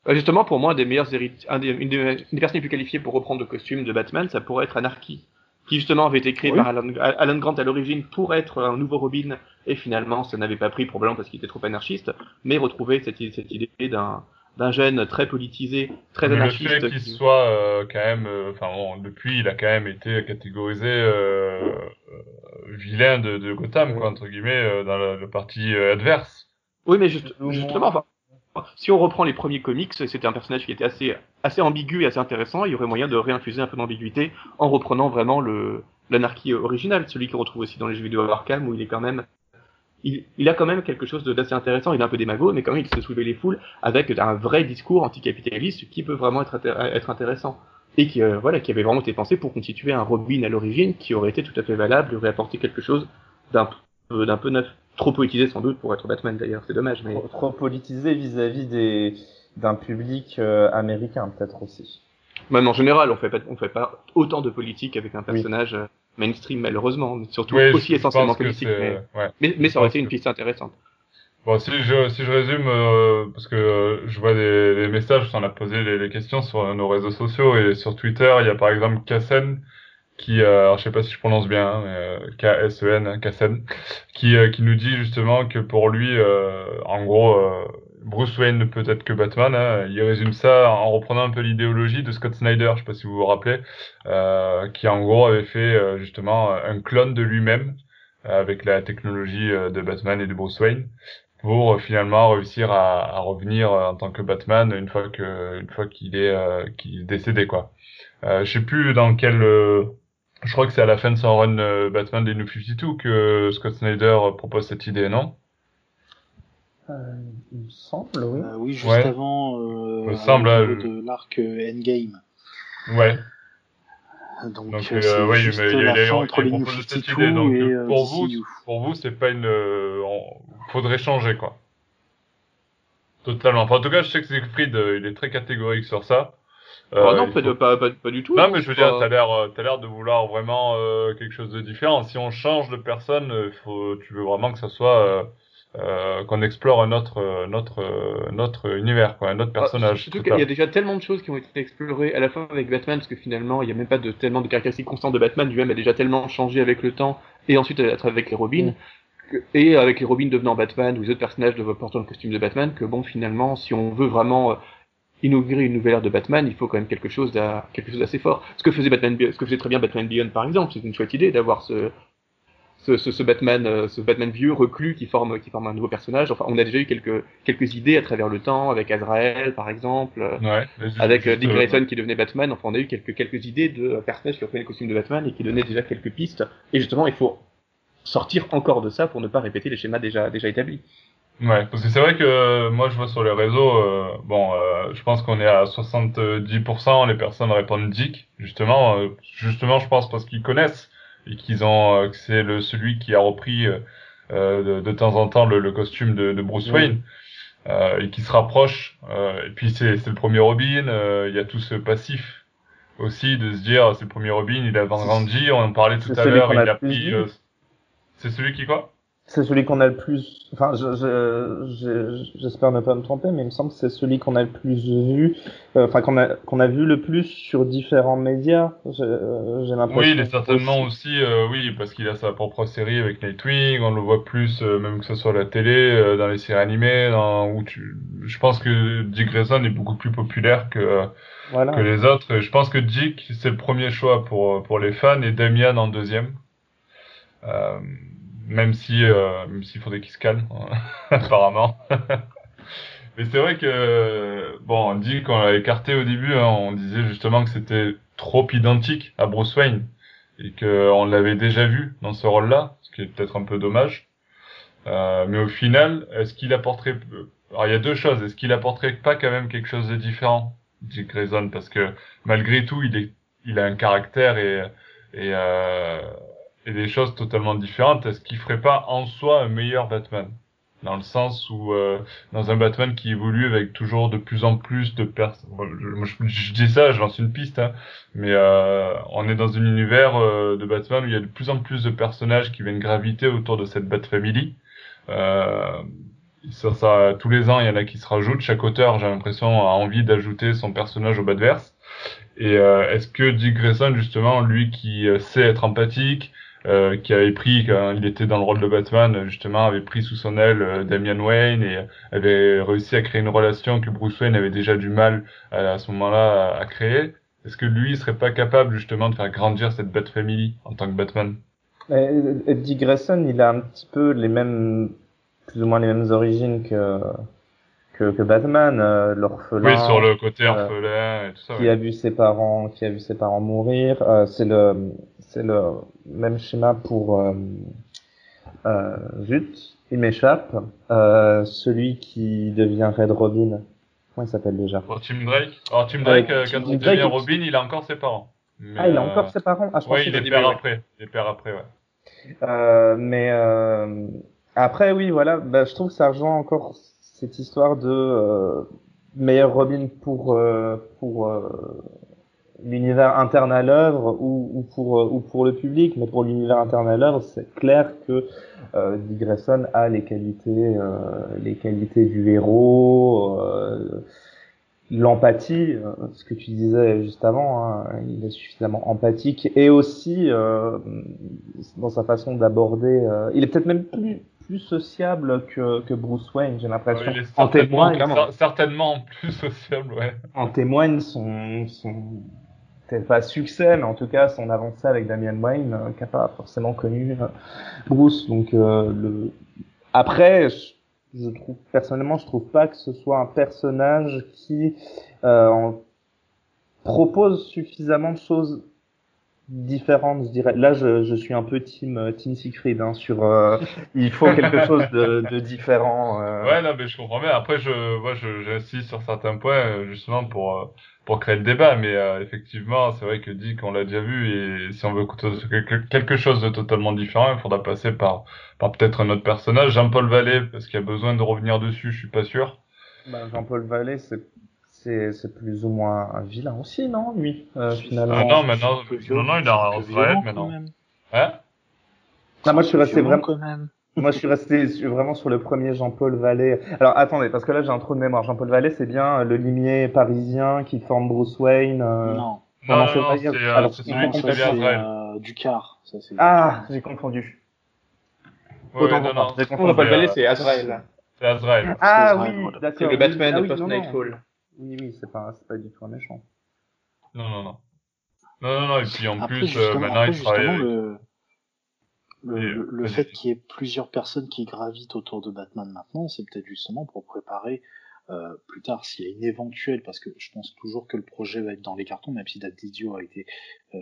Justement, pour moi, des meilleurs un des, une, des, une des personnes les plus qualifiées pour reprendre le costume de Batman, ça pourrait être Anarchy, qui justement avait été créé oui. par Alan, Alan, Grant à l'origine pour être un nouveau Robin, et finalement, ça n'avait pas pris probablement parce qu'il était trop anarchiste, mais retrouver cette, cette idée d'un d'un jeune très politisé, très Mais anarchiste. Le fait qu'il soit euh, quand même, enfin euh, bon, depuis, il a quand même été catégorisé euh, vilain de, de Gotham, quoi, entre guillemets, dans le, le parti adverse. Oui, mais juste, justement, enfin, si on reprend les premiers comics, c'était un personnage qui était assez, assez ambigu et assez intéressant. Il y aurait moyen de réinfuser un peu d'ambiguïté en reprenant vraiment l'anarchie originale, celui qu'on retrouve aussi dans les jeux vidéo Arkham, où il est quand même il, il, a quand même quelque chose d'assez intéressant. Il est un peu démago, mais quand même il se soulevait les foules avec un vrai discours anticapitaliste qui peut vraiment être, être intéressant et qui euh, voilà qui avait vraiment été pensé pour constituer un Robin à l'origine qui aurait été tout à fait valable, aurait apporté quelque chose d'un peu d'un peu neuf, trop politisé sans doute pour être Batman d'ailleurs. C'est dommage, mais trop, trop politisé vis-à-vis des d'un public euh, américain peut-être aussi. Même en général, on fait pas on fait pas autant de politique avec un personnage. Oui mainstream malheureusement, surtout oui, aussi essentiellement politique, mais, ouais. mais, mais, ça aurait été une piste intéressante. Bon, si je, si je résume, euh, parce que euh, je vois des, des messages, on a posé les, les, questions sur nos réseaux sociaux et sur Twitter, il y a par exemple Kassen, qui, euh, alors je sais pas si je prononce bien, hein, mais K-S-E-N, Kassen, qui, qui nous dit justement que pour lui, en gros, Bruce Wayne ne peut être que Batman. Hein. Il résume ça en reprenant un peu l'idéologie de Scott Snyder, je sais pas si vous vous rappelez, euh, qui en gros avait fait euh, justement un clone de lui-même euh, avec la technologie euh, de Batman et de Bruce Wayne pour euh, finalement réussir à, à, revenir en tant que Batman une fois que une fois qu'il est qu'il est décédé quoi. je sais plus dans quel je crois que c'est à la fin de son run Batman des New 52 que Scott Snyder propose cette idée, non? Euh, il me semble, oui. Euh, oui, juste ouais. avant euh, me semble, euh, de l'arc Endgame. Ouais. Donc, donc euh, oui, juste mais la il, est, fin entre les New cette idée. Donc, et pour vous, pour vous, c'est pas une, on, faudrait changer quoi. Totalement. Enfin, en tout cas, je sais que Siegfried, il est très catégorique sur ça. Euh, oh non, pas, faut... pas, pas, pas, du tout. Non, mais je veux dire, t'as l'air, t'as l'air de vouloir vraiment euh, quelque chose de différent. Si on change de personne, faut, tu veux vraiment que ça soit euh, qu'on explore un autre, notre, notre univers, quoi, un autre personnage. Ah, surtout qu'il y a déjà tellement de choses qui ont été explorées à la fin avec Batman, parce que finalement, il n'y a même pas de tellement de caractéristiques constantes de Batman. Lui-même a déjà tellement changé avec le temps, et ensuite avec les Robins, mm. et avec les Robins devenant Batman ou les autres personnages de portant le costume de Batman, que bon, finalement, si on veut vraiment euh, inaugurer une nouvelle ère de Batman, il faut quand même quelque chose d'assez fort. Ce que faisait Batman, ce que faisait très bien Batman Beyond, par exemple, c'est une chouette idée d'avoir ce, ce, ce, ce, Batman, euh, ce Batman vieux reclus qui forme, qui forme un nouveau personnage. Enfin, on a déjà eu quelques, quelques idées à travers le temps, avec Azrael, par exemple, ouais, avec euh, Dick Grayson qui devenait Batman. Enfin, on a eu quelques, quelques idées de personnages qui reprenaient le costume de Batman et qui donnaient déjà quelques pistes. Et justement, il faut sortir encore de ça pour ne pas répéter les schémas déjà, déjà établis. Ouais, parce que c'est vrai que euh, moi je vois sur les réseaux, euh, bon, euh, je pense qu'on est à 70%, les personnes répondent Dick, justement, euh, justement je pense parce qu'ils connaissent et qu'ils ont, euh, que c'est le celui qui a repris de, de, temps en temps le, le costume de, de Bruce Wayne. euh, et qui se rapproche. Euh, et puis c'est le premier Robin, euh, il y a tout ce passif aussi de se dire c'est le premier Robin, il a grandi, on en parlait tout à l'heure, il a pris. c'est celui qui quoi? C'est celui qu'on a le plus. Enfin, j'espère je, ne pas me tromper, mais il me semble que c'est celui qu'on a le plus vu. Euh, enfin, qu'on a qu'on a vu le plus sur différents médias. J'ai l'impression. Oui, il est certainement aussi, euh, oui, parce qu'il a sa propre série avec Nightwing. On le voit plus, euh, même que ce soit à la télé, dans les séries animées, dans, où tu. Je pense que Dick Grayson est beaucoup plus populaire que que les autres. Je pense que Dick c'est le premier choix pour pour les fans et Damian en deuxième. Euh, même si euh, même s'il faudrait qu'il se calme apparemment. Mais c'est vrai que bon, on dit qu'on l'a écarté au début, hein, on disait justement que c'était trop identique à Bruce Wayne et que on l'avait déjà vu dans ce rôle-là, ce qui est peut-être un peu dommage. Euh, mais au final, est-ce qu'il apporterait alors il y a deux choses, est-ce qu'il apporterait pas quand même quelque chose de différent, Dick Grayson, parce que malgré tout, il est il a un caractère et et euh, et des choses totalement différentes, est-ce qu'il ferait pas en soi un meilleur Batman? Dans le sens où, euh, dans un Batman qui évolue avec toujours de plus en plus de personnes... je, dis ça, je lance une piste, hein, mais euh, on est dans un univers euh, de Batman où il y a de plus en plus de personnages qui viennent graviter autour de cette Bat-Family. Euh, ça, ça, tous les ans, il y en a qui se rajoutent. Chaque auteur, j'ai l'impression, a envie d'ajouter son personnage au Batverse. Et euh, est-ce que Dick Grayson, justement, lui qui sait être empathique, euh, qui avait pris quand il était dans le rôle de Batman justement avait pris sous son aile euh, Damian Wayne et avait réussi à créer une relation que Bruce Wayne avait déjà du mal à, ce moment-là à, créer. Est-ce que lui il serait pas capable justement de faire grandir cette Bat Family en tant que Batman? Eddie Grayson, il a un petit peu les mêmes, plus ou moins les mêmes origines que que, que Batman, euh, l'orphelin. Oui, sur le côté orphelin et tout ça. Qui a vu ses parents, qui a vu ses parents mourir. c'est le c'est le même schéma pour euh, euh, Zut, il m'échappe. Euh, celui qui devient Red Robin. Comment il s'appelle déjà? Pour Tim Drake. Alors Tim Drake, euh, quand il devient Robin, il a encore ses parents. ah, il a encore ses parents? Ah, je Oui, il est père après. Il est père après, ouais. Euh, mais après, oui, voilà, bah, je trouve que ça rejoint encore cette histoire de meilleur Robin pour pour l'univers interne à l'œuvre ou, ou, pour euh, ou pour le public, mais pour l'univers interne à l'œuvre, c'est clair que euh, Dick Grayson a les qualités euh, les qualités du héros, euh, l'empathie, euh, ce que tu disais juste avant, hein, il est suffisamment empathique et aussi dans sa façon d'aborder, il est peut-être même plus plus sociable que, que Bruce Wayne, j'ai l'impression. en témoigne, certainement plus sociable, ouais. En témoigne son, son, peut-être pas succès, mais en tout cas son avancée avec Damian Wayne, euh, qui n'a pas forcément connu euh, Bruce. Donc euh, le... après, je, trouve personnellement, je trouve pas que ce soit un personnage qui propose suffisamment de choses différentes, je dirais. Là, je, je suis un peu team team Siegfried hein, sur. il faut quelque chose de, de différent. Ouais, non, mais je comprends bien. Après, je, moi, j'insiste sur certains points justement pour pour créer le débat, mais euh, effectivement, c'est vrai que Dick, on l'a déjà vu, et si on veut quelque chose de totalement différent, il faudra passer par, par peut-être un autre personnage. Jean-Paul Vallée, parce qu'il y a besoin de revenir dessus, je suis pas sûr. Bah, Jean-Paul Vallée, c'est c'est plus ou moins un vilain aussi, non, lui, euh, finalement? Ah non, maintenant, non, non, il a un maintenant. Hein? Non, moi, je suis resté vraiment. Quand même. Moi, je suis resté vraiment sur le premier Jean-Paul Vallée. Alors, attendez, parce que là, j'ai un trou de mémoire. Jean-Paul Vallée, c'est bien le limier parisien qui forme Bruce Wayne. Euh... Non. Non, non, non c'est euh, celui qui euh, Ducar. Ça, ah, j'ai confondu. Ouais, Autant non, non. Jean-Paul Vallée, c'est Azrael. C'est Azrael. Ah oui, d'accord. C'est le Batman ah, de post-Nightfall. Oui, oui, c'est pas, c'est pas du tout un méchant. Non, non, non. Non, non, non, et puis en plus, euh, maintenant, il travaille le le, fait qu'il y ait plusieurs personnes qui gravitent autour de Batman maintenant, c'est peut-être justement pour préparer euh, plus tard s'il y a une éventuelle, parce que je pense toujours que le projet va être dans les cartons, même si Date a été euh,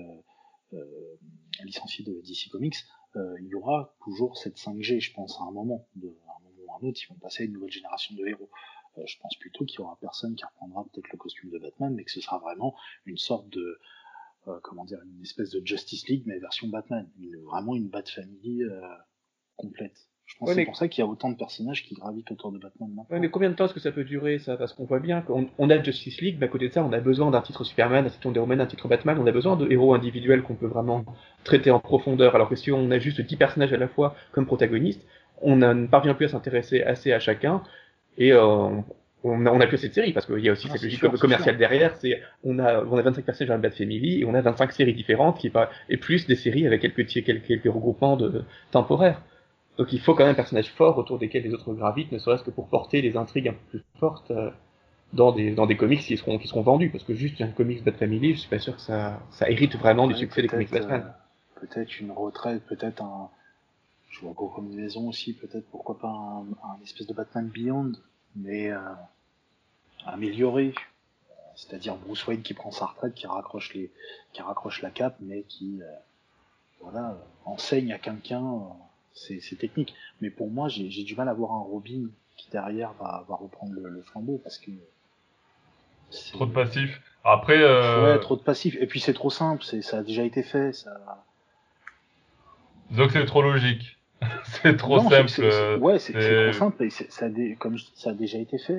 euh, licencié de DC Comics, euh, il y aura toujours cette 5G, je pense, à un moment, de, à un moment ou à un autre, ils vont passer à une nouvelle génération de héros. Euh, je pense plutôt qu'il y aura personne qui reprendra peut-être le costume de Batman, mais que ce sera vraiment une sorte de euh, comment dire, une espèce de Justice League, mais version Batman. Une, vraiment une Bat Family euh, complète. Je pense Ouais, que c'est pour ça qu'il y a autant de personnages qui gravitent autour de Batman maintenant. Ouais, mais combien de temps est-ce que ça peut durer ça? Parce qu'on voit bien qu'on on a Justice League, mais à côté de ça, on a besoin d'un titre Superman, d'un titre Wonder Woman, d'un titre Batman, on a besoin de héros individuels qu'on peut vraiment traiter en profondeur. Alors que si on a juste 10 personnages à la fois comme protagonistes, on ne parvient plus à s'intéresser assez à chacun, et euh, on- on a, on a plus cette série, parce qu'il y a aussi Ah, cette logique sûr, commerciale derrière, c'est on a, on a 25 personnages dans la Bat Family, et on a 25 séries différentes, qui pas, et plus des séries avec quelques, quelques, quelques regroupements de, temporaires. Donc il faut quand même un personnage fort autour desquels les autres gravitent, ne serait-ce que pour porter les intrigues un peu plus fortes euh, dans des dans des comics qui seront qui seront vendus, parce que juste un comics Bat Family, je suis pas sûr que ça ça hérite vraiment du succès des comics Batman. euh, peut-être une retraite, peut-être un. Je vois gros combinaison aussi, peut-être pourquoi pas un, un espèce de Batman Beyond, mais euh, amélioré. C'est-à-dire Bruce Wayne qui prend sa retraite, qui raccroche les, qui raccroche la cape, mais qui, euh, voilà, enseigne à quelqu'un euh, ses, ses techniques. Mais pour moi, j'ai du mal à voir un Robin qui derrière va, va reprendre le, le flambeau parce que Trop de passifs. Après, euh, Ouais, trop de passifs. Et puis c'est trop simple, ça a déjà été fait. Ça... que c'est trop logique. c'est trop Non, simple. euh, ouais, c'est trop simple. Et ça dé- comme ça a déjà été fait.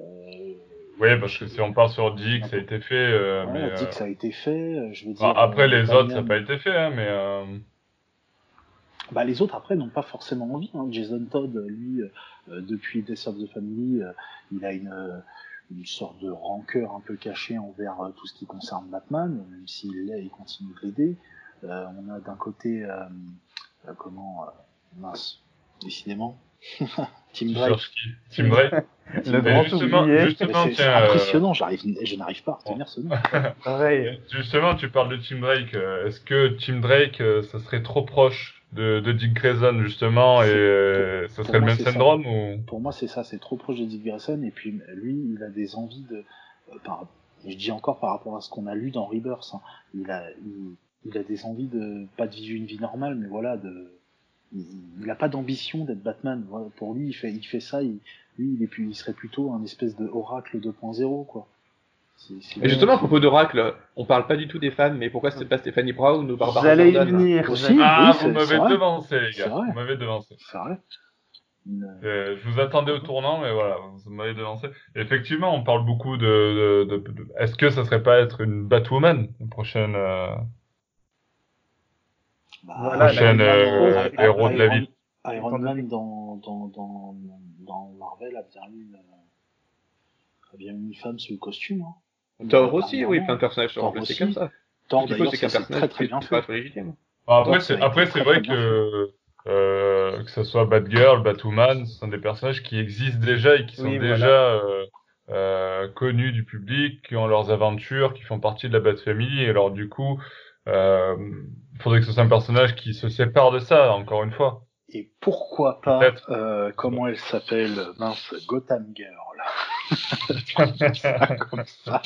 Euh, Oui, parce que si on part sur Dick, ça a été fait. euh, voilà, mais, dit euh, ça a été fait. euh, Je veux dire. enfin, après, euh, les autres, ça n'a pas été fait, hein, mais. euh, Bah, les autres après n'ont pas forcément envie. Hein. Jason Todd, lui, euh, depuis Death of the Family, euh, il a une, euh, une sorte de rancœur un peu cachée envers euh, tout ce qui concerne Batman, même s'il l'est, il continue de l'aider. Euh, on a d'un côté, euh, euh, comment, euh, mince, décidément, Tim Drake. sur qui Tim Drake. Le Mais grand justement, oublié. Mais justement, C'est euh, impressionnant, j'arrive, je n'arrive pas à retenir ce nom. Pareil. Justement, tu parles de Tim Drake. euh, Est-ce que Tim Drake, euh, ça serait trop proche de, de Dick Grayson, justement, et ça serait le moi, même ça. syndrome ou... Pour moi, c'est ça, c'est trop proche de Dick Grayson, et puis lui, il a des envies de, euh, par, je dis encore par rapport à ce qu'on a lu dans Rebirth, hein, il a, il, il a des envies de, pas de vivre une vie normale, mais voilà, de, il, il a pas d'ambition d'être Batman. Voilà, pour lui, il fait, il fait ça, il, lui, il est plus, il serait plutôt un espèce de Oracle 2.0, quoi. Et justement, à propos d'Oracle, on parle pas du tout des fans, mais pourquoi c'est pas Stéphanie Brown ou Barbara J'allais y venir. Aussi. Ah, oui, vous m'avez devancé, les gars. Vous m'avez devancé. C'est vrai. Une- Euh, je vous attendais au tournant, mais voilà, vous m'avez devancé. Effectivement, on parle beaucoup de... de, de, de- Est-ce que ça serait pas être une Batwoman, une prochaine... euh, Voilà, prochaine Iron euh, Man, héros de la ville Iron. Man dans, dans, dans, dans Marvel a bien eu une, a bien eu une femme sous le costume. Hein. Thor aussi, oui, plein de personnages sont remplacés aussi. comme ça. Thor d'ailleurs, c'est ça qu'un c'est personnage très très pas fait. être légitime. Après, c'est très, vrai très que euh, que ce soit Batgirl, Batwoman, ce sont des personnages qui existent déjà et qui sont Oui, déjà voilà. euh, euh, connus du public, qui ont leurs aventures, qui font partie de la Bat Family. Et alors du coup, euh, il faudrait que ce soit un personnage qui se sépare de ça, encore une fois. Et pourquoi pas, euh, comment elle s'appelle, mince, Gotham Girl. Comme ça.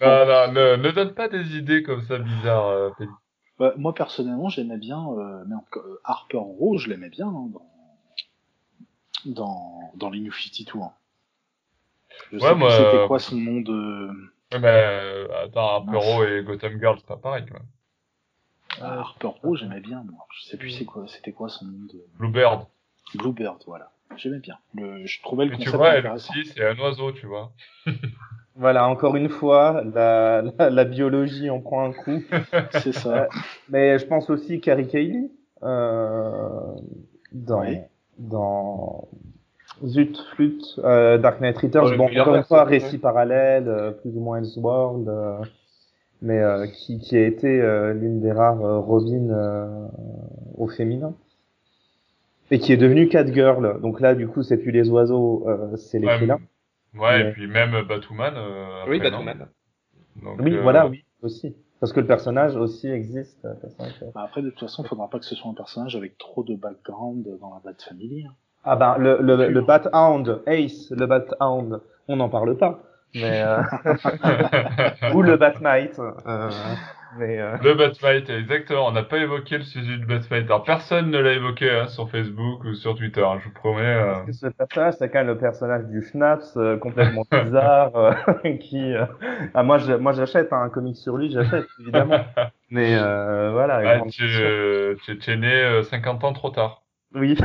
Non, non, ne, ne donne pas des idées comme ça bizarres, euh, Félix. Ouais, moi personnellement, j'aimais bien, euh, mais en- euh, Harper en rouge, je l'aimais bien hein, dans dans dans les New 52. Hein. Je Ouais, sais moi, c'était euh, quoi son nom de Ouais, mais euh, attends, Harpero et Gotham Girl, c'est pas pareil, quand même. Ah, Harper Rouge, j'aimais bien, moi. Je sais plus c'est quoi, c'était quoi son nom de Bluebird. Bluebird, voilà. J'aimais bien. Le, je trouvais le tu concept vois, elle aussi, c'est un oiseau, tu vois. Voilà, encore une fois, la, la, la biologie en prend un coup. C'est ça. Mais je pense aussi Carrie Cayley euh, dans Oui. dans Zut Flûte euh, Dark Knight Returns. Le bon, encore une fois, récit parallèle, euh, plus ou moins Elseworld, euh, mais euh, qui qui a été euh, l'une des rares euh, Robin euh, au féminin. Et qui est devenue Catgirl. Donc là, du coup, c'est plus les oiseaux, euh, c'est les Ouais, félins. Ouais, Mais- et puis même Batwoman. Euh, Oui, après. Donc, Oui, euh, voilà, oui, aussi. Parce que le personnage aussi existe. le personnage. Bah, après, de toute façon, il faudra pas que ce soit un personnage avec trop de background dans la Bat Family. hein. Ah ben le le, Sûr. le Bat Hound, Ace, le Bat Hound, on n'en parle pas. Mais euh, ou le Batmite. Euh, mais euh, Le Batfight, exactement. On n'a pas évoqué le sujet du Batfight. Alors personne ne l'a évoqué hein, sur Facebook ou sur Twitter. hein, je vous promets. euh. parce que ce personnage, c'est quand même le personnage du Schnaps, euh, complètement bizarre, euh, qui. euh, Ah moi, je, moi j'achète hein, un comic sur lui, j'achète évidemment. Mais euh, voilà. Ouais, grande tu, euh, tu, tu es né euh, 50 ans trop tard. Oui.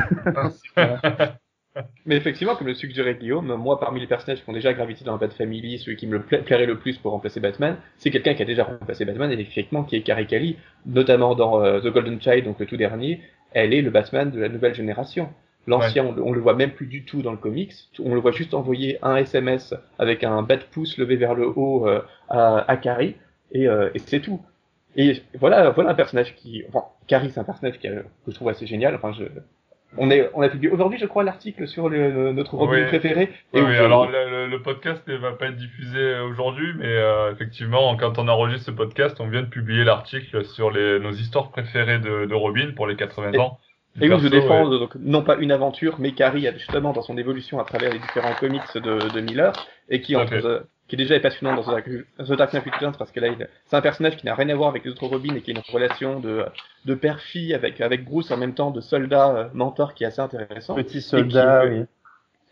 Mais effectivement, comme le suggérait Guillaume, moi, parmi les personnages qui ont déjà gravité dans la Bat Family, celui qui me pla plairait le plus pour remplacer Batman, c'est quelqu'un qui a déjà remplacé Batman, et effectivement, qui est Carrie Kelly, notamment dans euh, The Golden Child, donc le tout dernier, elle est le Batman de la nouvelle génération. L'ancien, on, on, le voit même plus du tout dans le comics. On le voit juste envoyer un SMS avec un de pouce levé vers le haut euh, à, à Carrie, et, euh, et c'est tout. Et voilà, voilà un personnage qui, enfin, Carrie, c'est un personnage qui, que je trouve assez génial. Enfin, je, on, est, on a publié aujourd'hui, je crois, l'article sur le, notre Robin oui. préféré. Et oui, oui alors le, le, podcast ne va pas être diffusé aujourd'hui, mais euh, effectivement, quand on enregistre ce podcast, on vient de publier l'article sur les, nos histoires préférées de, de Robin pour les 80 et, ans. Et oui, je défends ouais. donc, non pas une aventure, mais Carrie, justement, dans son évolution à travers les différents comics de, de Miller, et qui, entre, okay. Qui déjà est passionnant dans The Dark Knight Returns, parce que là, c'est un personnage qui n'a rien à voir avec les autres Robins, et qui a une relation de, de père-fille avec, avec Bruce, en même temps de soldat euh, mentor qui est assez intéressant. Petit soldat, et qui, oui.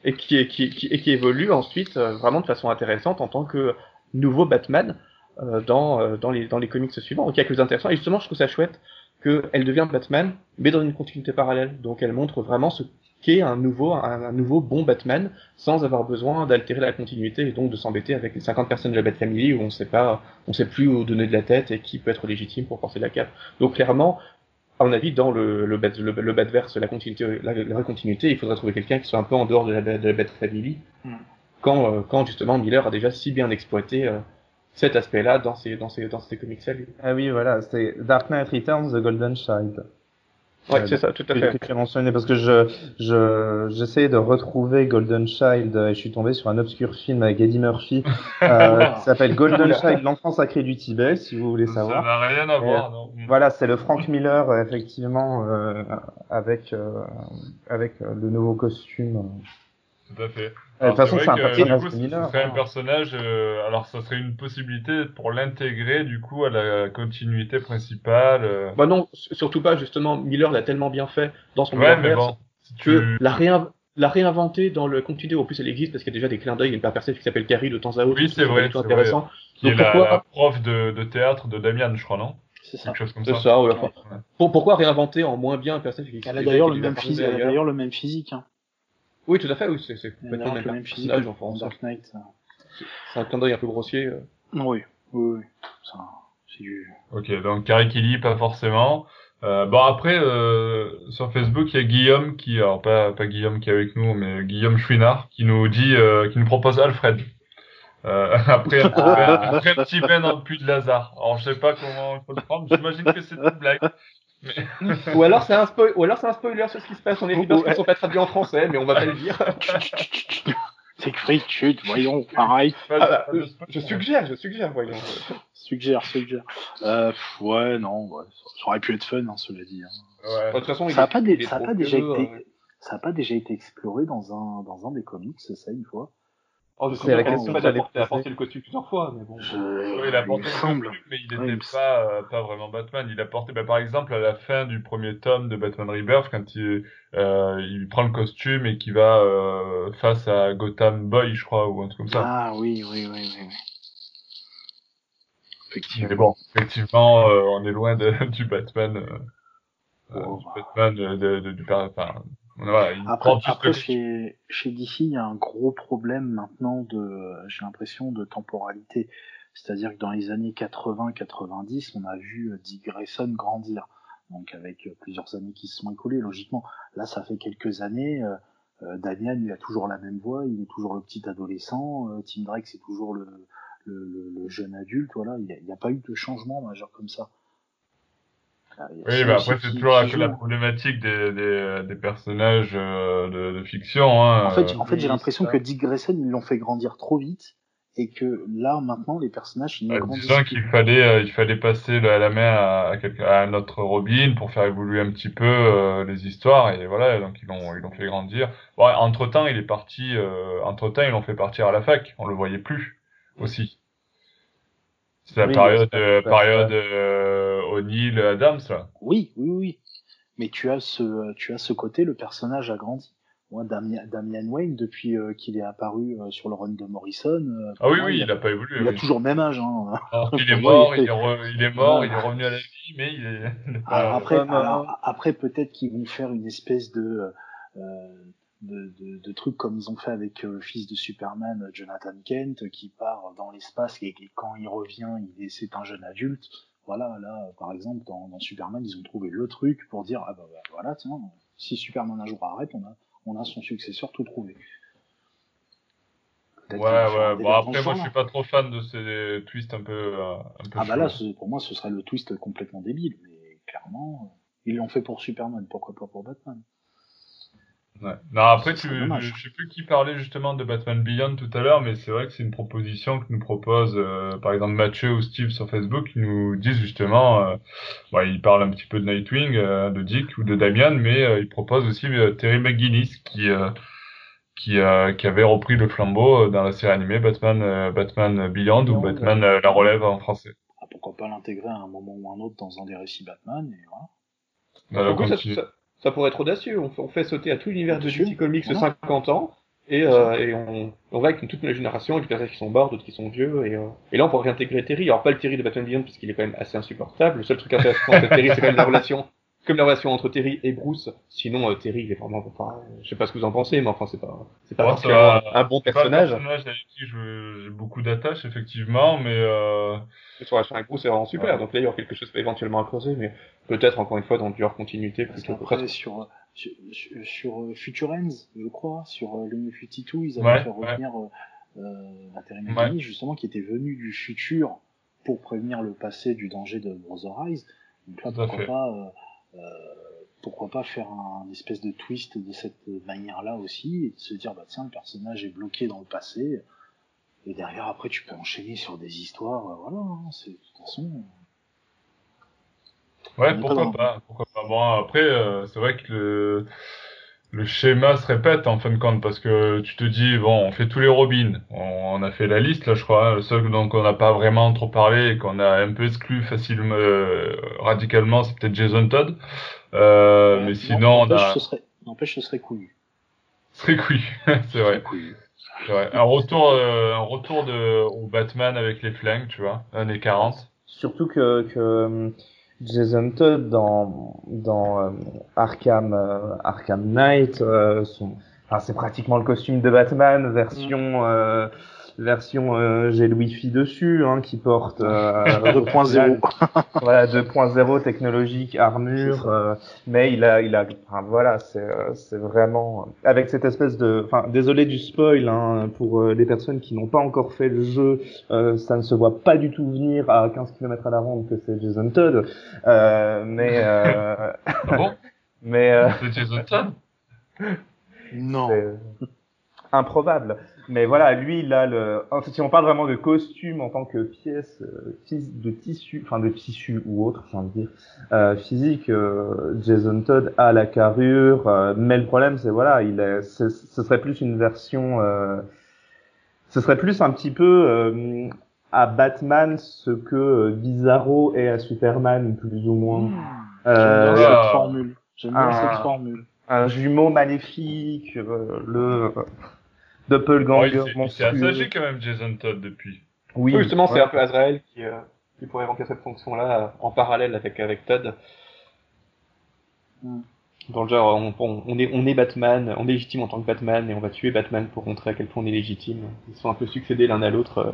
Et qui, et qui, qui, et qui évolue ensuite euh, vraiment de façon intéressante en tant que nouveau Batman euh, dans, dans, les, dans les comics suivants. Donc il y a quelque chose d'intéressant. Et justement, je trouve ça chouette qu'elle devient Batman, mais dans une continuité parallèle. Donc elle montre vraiment ce qu'est un nouveau, un, un, nouveau bon Batman, sans avoir besoin d'altérer la continuité et donc de s'embêter avec les 50 personnes de la Bat Family où on sait pas, on sait plus où donner de la tête et qui peut être légitime pour porter la cape. Donc clairement, à mon avis, dans le, le, le, le Batverse, la continuité, la, la continuité, il faudrait trouver quelqu'un qui soit un peu en dehors de la, de la Bat Family, mm. quand, euh, quand justement Miller a déjà si bien exploité euh, cet aspect-là dans ses, dans ses, dans ses comics à lui. Ah oui, voilà, c'est Dark Knight Returns, The Golden Child. Ouais, euh, c'est ça, tout à fait. Que tu as mentionné parce que je, je, j'essayais de retrouver Golden Child et je suis tombé sur un obscur film avec Eddie Murphy, euh, qui s'appelle Golden Child, l'enfant sacré du Tibet, si vous voulez savoir. Ça n'a rien à voir, non. Voilà, c'est le Frank Miller, effectivement, euh, avec, euh, avec le nouveau costume. Tout à fait. De toute façon, c'est un personnage coup. Ce serait un personnage, euh, alors ça serait une possibilité pour l'intégrer du coup à la continuité principale. Euh... Bah non, surtout pas justement. Miller l'a tellement bien fait dans son ouais, mais bon, si que tu... la, réin... la réinventer dans le continuité. En plus, elle existe parce qu'il y a déjà des clins d'œil. Il y a une personnage qui s'appelle Carrie de temps à autre. Oui, c'est vrai. C'est intéressant. Vrai. Qui Donc, est pourquoi... la, la, prof de, de, théâtre de Damian, je crois, non? C'est ça. Quelque chose comme ça. ça. ça ouais, ouais. Pour, pourquoi réinventer en moins bien un personnage qui Elle a d'ailleurs le, même physique, d'ailleurs le même physique. Hein. Oui, tout à fait, oui, c'est c'est complètement le même, même personnage en France. Dark Knight. C'est un clin d'œil un peu grossier. Euh. Oui, oui, oui. C'est du. Ok, donc Carrie Kelly, pas forcément. Euh, bon après euh, sur Facebook il y a Guillaume qui alors pas pas Guillaume qui est avec nous mais Guillaume Chouinard qui nous dit euh, qui nous propose Alfred euh, après un petit bain, après un petit bain dans le puits de Lazare alors je sais pas comment il faut le prendre j'imagine que c'est une blague. Ou alors c'est un spoil spoiler sur ce qui se passe on est parce qu'ils sont pas traduits en français mais on va pas le dire c'est fric chute voyons pareil ah bah, je, je suggère je suggère voyons suggère, suggère. Euh, ouais, non, ouais. ça aurait pu être fun, hein, cela dit. Hein. Ouais. De toute façon, ça n'a pas, dé déjà été, ça a pas déjà été exploré dans un, dans un des comics, ça, une fois. Oh, c'est la question qu'il a apporté le costume plusieurs fois, mais bon. Je... Ouais, il a apporté le costume, mais il n'était ouais, pas, euh, pas vraiment Batman. Il a porté, bah, par exemple, à la fin du premier tome de Batman Rebirth, quand il, euh, il prend le costume et qu'il va euh, face à Gotham Boy, je crois, ou un truc comme ça. Ah oui, oui, oui, oui. oui. Effectivement. Mais bon, effectivement, euh, on est loin de, du Batman, euh, oh, du Batman de, de, de, du enfin, voilà, il après, après chez, chez DC, il y a un gros problème maintenant de, j'ai l'impression, de temporalité. C'est-à-dire que dans les années 80-90, on a vu Dick Grayson grandir. Donc avec plusieurs années qui se sont écoulées, logiquement. Là, ça fait quelques années. Euh, Damian, il a toujours la même voix, il est toujours le petit adolescent. Euh, Tim Drake, c'est toujours le, le, le, le, jeune adulte, voilà, il n'y a, a, pas eu de changement majeur comme ça. Oui, bah après c'est toujours la, la, problématique des, des, des personnages euh, de, de, fiction. Hein, en fait, en fait j'ai l'impression que Dick Grayson ils l'ont fait grandir trop vite et que là maintenant les personnages ils bah, disons qu'il fallait euh, il fallait passer la, la main à, à, à, notre Robin pour faire évoluer un petit peu euh, les histoires et voilà donc ils l'ont ils l'ont fait grandir. Bon, entre temps il est parti euh, entre temps ils l'ont fait partir à la fac on le voyait plus aussi. C'est la oui, période, euh, période euh, O'Neill, Adams, là. Oui, oui, oui. Mais tu as ce, tu as ce côté, le personnage a grandi moi, Damian, Damian Wayne, depuis euh, qu'il est apparu euh, sur le run de Morrison. euh, Ah oui, oui, il, il a pas évolué. il a toujours le même âge. Hein. Alors qu'il est mort, il il est, re- il est mort, il est revenu à la vie, mais il est, il pas- Alors après, alors, après peut-être qu'ils vont faire une espèce de, de, de, comme ils ont fait avec euh, le fils de Superman, Jonathan Kent, qui part dans l'espace et, et quand il revient, il est, c'est un jeune adulte. Voilà, là, par exemple, dans, dans Superman, ils ont trouvé le truc pour dire, ah bah, bah, voilà, tiens, si Superman un jour arrête, on a, on a son successeur tout trouvé. Ouais, ouais. Bon, dans après, moi, je suis pas trop fan de ces twists un peu, euh, un peu Ah bah là, ce- pour moi, ce serait le twist complètement débile, mais clairement, euh, ils l'ont fait pour Superman, pourquoi pas pour Batman Ouais. Non, après, tu, je sais plus qui parlait justement de Batman Beyond tout à l'heure, mais c'est vrai que c'est une proposition que nous propose, euh, par exemple, Mathieu ou Steve sur Facebook, qui nous disent justement, euh, ouais, ils parlent un petit peu de Nightwing, euh, de Dick ou de Damian, mais euh, ils proposent aussi euh, Terry McGuinness, qui, euh, qui, euh, qui avait repris le flambeau dans la série animée Batman, euh, Batman Beyond ou Batman euh, La Relève en français. Ah, pourquoi pas l'intégrer à un moment ou un autre dans un des récits Batman, et voilà. Coup, ça, pourrait être audacieux. On, fait- on fait sauter à tout l'univers de. DC Comics de Voilà. 50 ans. Et, euh, et on, on va avec une toute nouvelle génération, avec des personnages qui sont morts, d'autres qui sont vieux, et, euh, et là on pourrait réintégrer Terry. Alors pas le Terry de Batman Beyond, parce qu'il est quand même assez insupportable. Le seul truc intéressant de Terry, c'est quand même la relation, comme la relation entre Terry et Bruce. Sinon, euh, Terry, il est vraiment, enfin, je sais pas ce que vous en pensez, mais enfin, c'est pas, c'est pas Ouais, un, bon C'est pas un personnage. personnage avec qui je- j'ai beaucoup d'attaches, effectivement, mais euh, Son relation avec Bruce est vraiment super, Ouais. donc là il y aura quelque chose éventuellement à creuser, mais peut-être encore une fois dans du hors continuité plutôt. presque. sur, sur, sur, sur, euh, Future Ends, je crois, sur euh, le New 52, ils avaient Ouais, fait revenir euh, euh, la Terry Ouais. McGuinness, justement, qui était venu du futur pour prévenir le passé du danger de Brother Eyes. Donc là, pourquoi pas, euh, euh, pourquoi pas faire un espèce de twist de cette manière-là aussi, et de se dire, bah tiens, le personnage est bloqué dans le passé, et derrière, après, tu peux enchaîner sur des histoires, euh, voilà, hein, c'est, de toute façon, Ouais, pourquoi pas, pourquoi pas. Bon, après, euh, c'est vrai que le, le schéma se répète en fin de compte, parce que tu te dis, bon, on fait tous les Robins. On, on a fait la liste, là, je crois. hein. Le seul dont on n'a pas vraiment trop parlé et qu'on a un peu exclu facilement, euh, radicalement, c'est peut-être Jason Todd. Euh, ouais, mais non, sinon, on n'empêche, a... ce serait, n'empêche, ce serait couillu. Couillu, c'est vrai. Couillu. c'est vrai. Un retour, euh, un retour de, au Batman avec les flingues, tu vois, années 40. Surtout que, que euh, Jason Todd dans, dans euh, Arkham, euh, Arkham Knight, euh, enfin, c'est pratiquement le costume de Batman, version, euh, version euh, j'ai le Wi-Fi dessus, hein, qui porte euh, au 2.0. final, voilà 2.0 technologique, armure, euh, mais il a, il a, enfin, voilà, c'est, euh, c'est vraiment avec cette espèce de, enfin, désolé du spoil hein, pour euh, les personnes qui n'ont pas encore fait le jeu, euh, ça ne se voit pas du tout venir à 15 km à la ronde que c'est Jason Todd, euh, mais, euh, Ah bon? mais euh, C'est Jason Todd? Non. c'est improbable. Mais voilà, lui, il a le. En fait, si on parle vraiment de costume en tant que pièce euh, de tissu, enfin de tissu ou autre, j'ai envie de dire, euh, physique, euh, Jason Todd a la carrure, euh, mais le problème, c'est voilà, il est, ce serait plus une version, euh, ce serait plus un petit peu euh, à Batman ce que euh, Bizarro est à Superman, plus ou moins. Mmh. Euh, J'aime bien Ah. cette formule. J'aime bien Ah. cette formule. un jumeau maléfique, euh, le Oh, doppelganger s'est monstrueux. assagi quand même, Jason Todd, depuis. Oui, Oui, justement, c'est un peu Azrael qui, euh, qui pourrait remplir cette fonction-là euh, en parallèle avec, avec Todd. Mm. Dans le genre, on, on, on est, on est Batman, on est légitime en tant que Batman et on va tuer Batman pour montrer à quel point on est légitime. Ils sont un peu succédés l'un à l'autre, euh,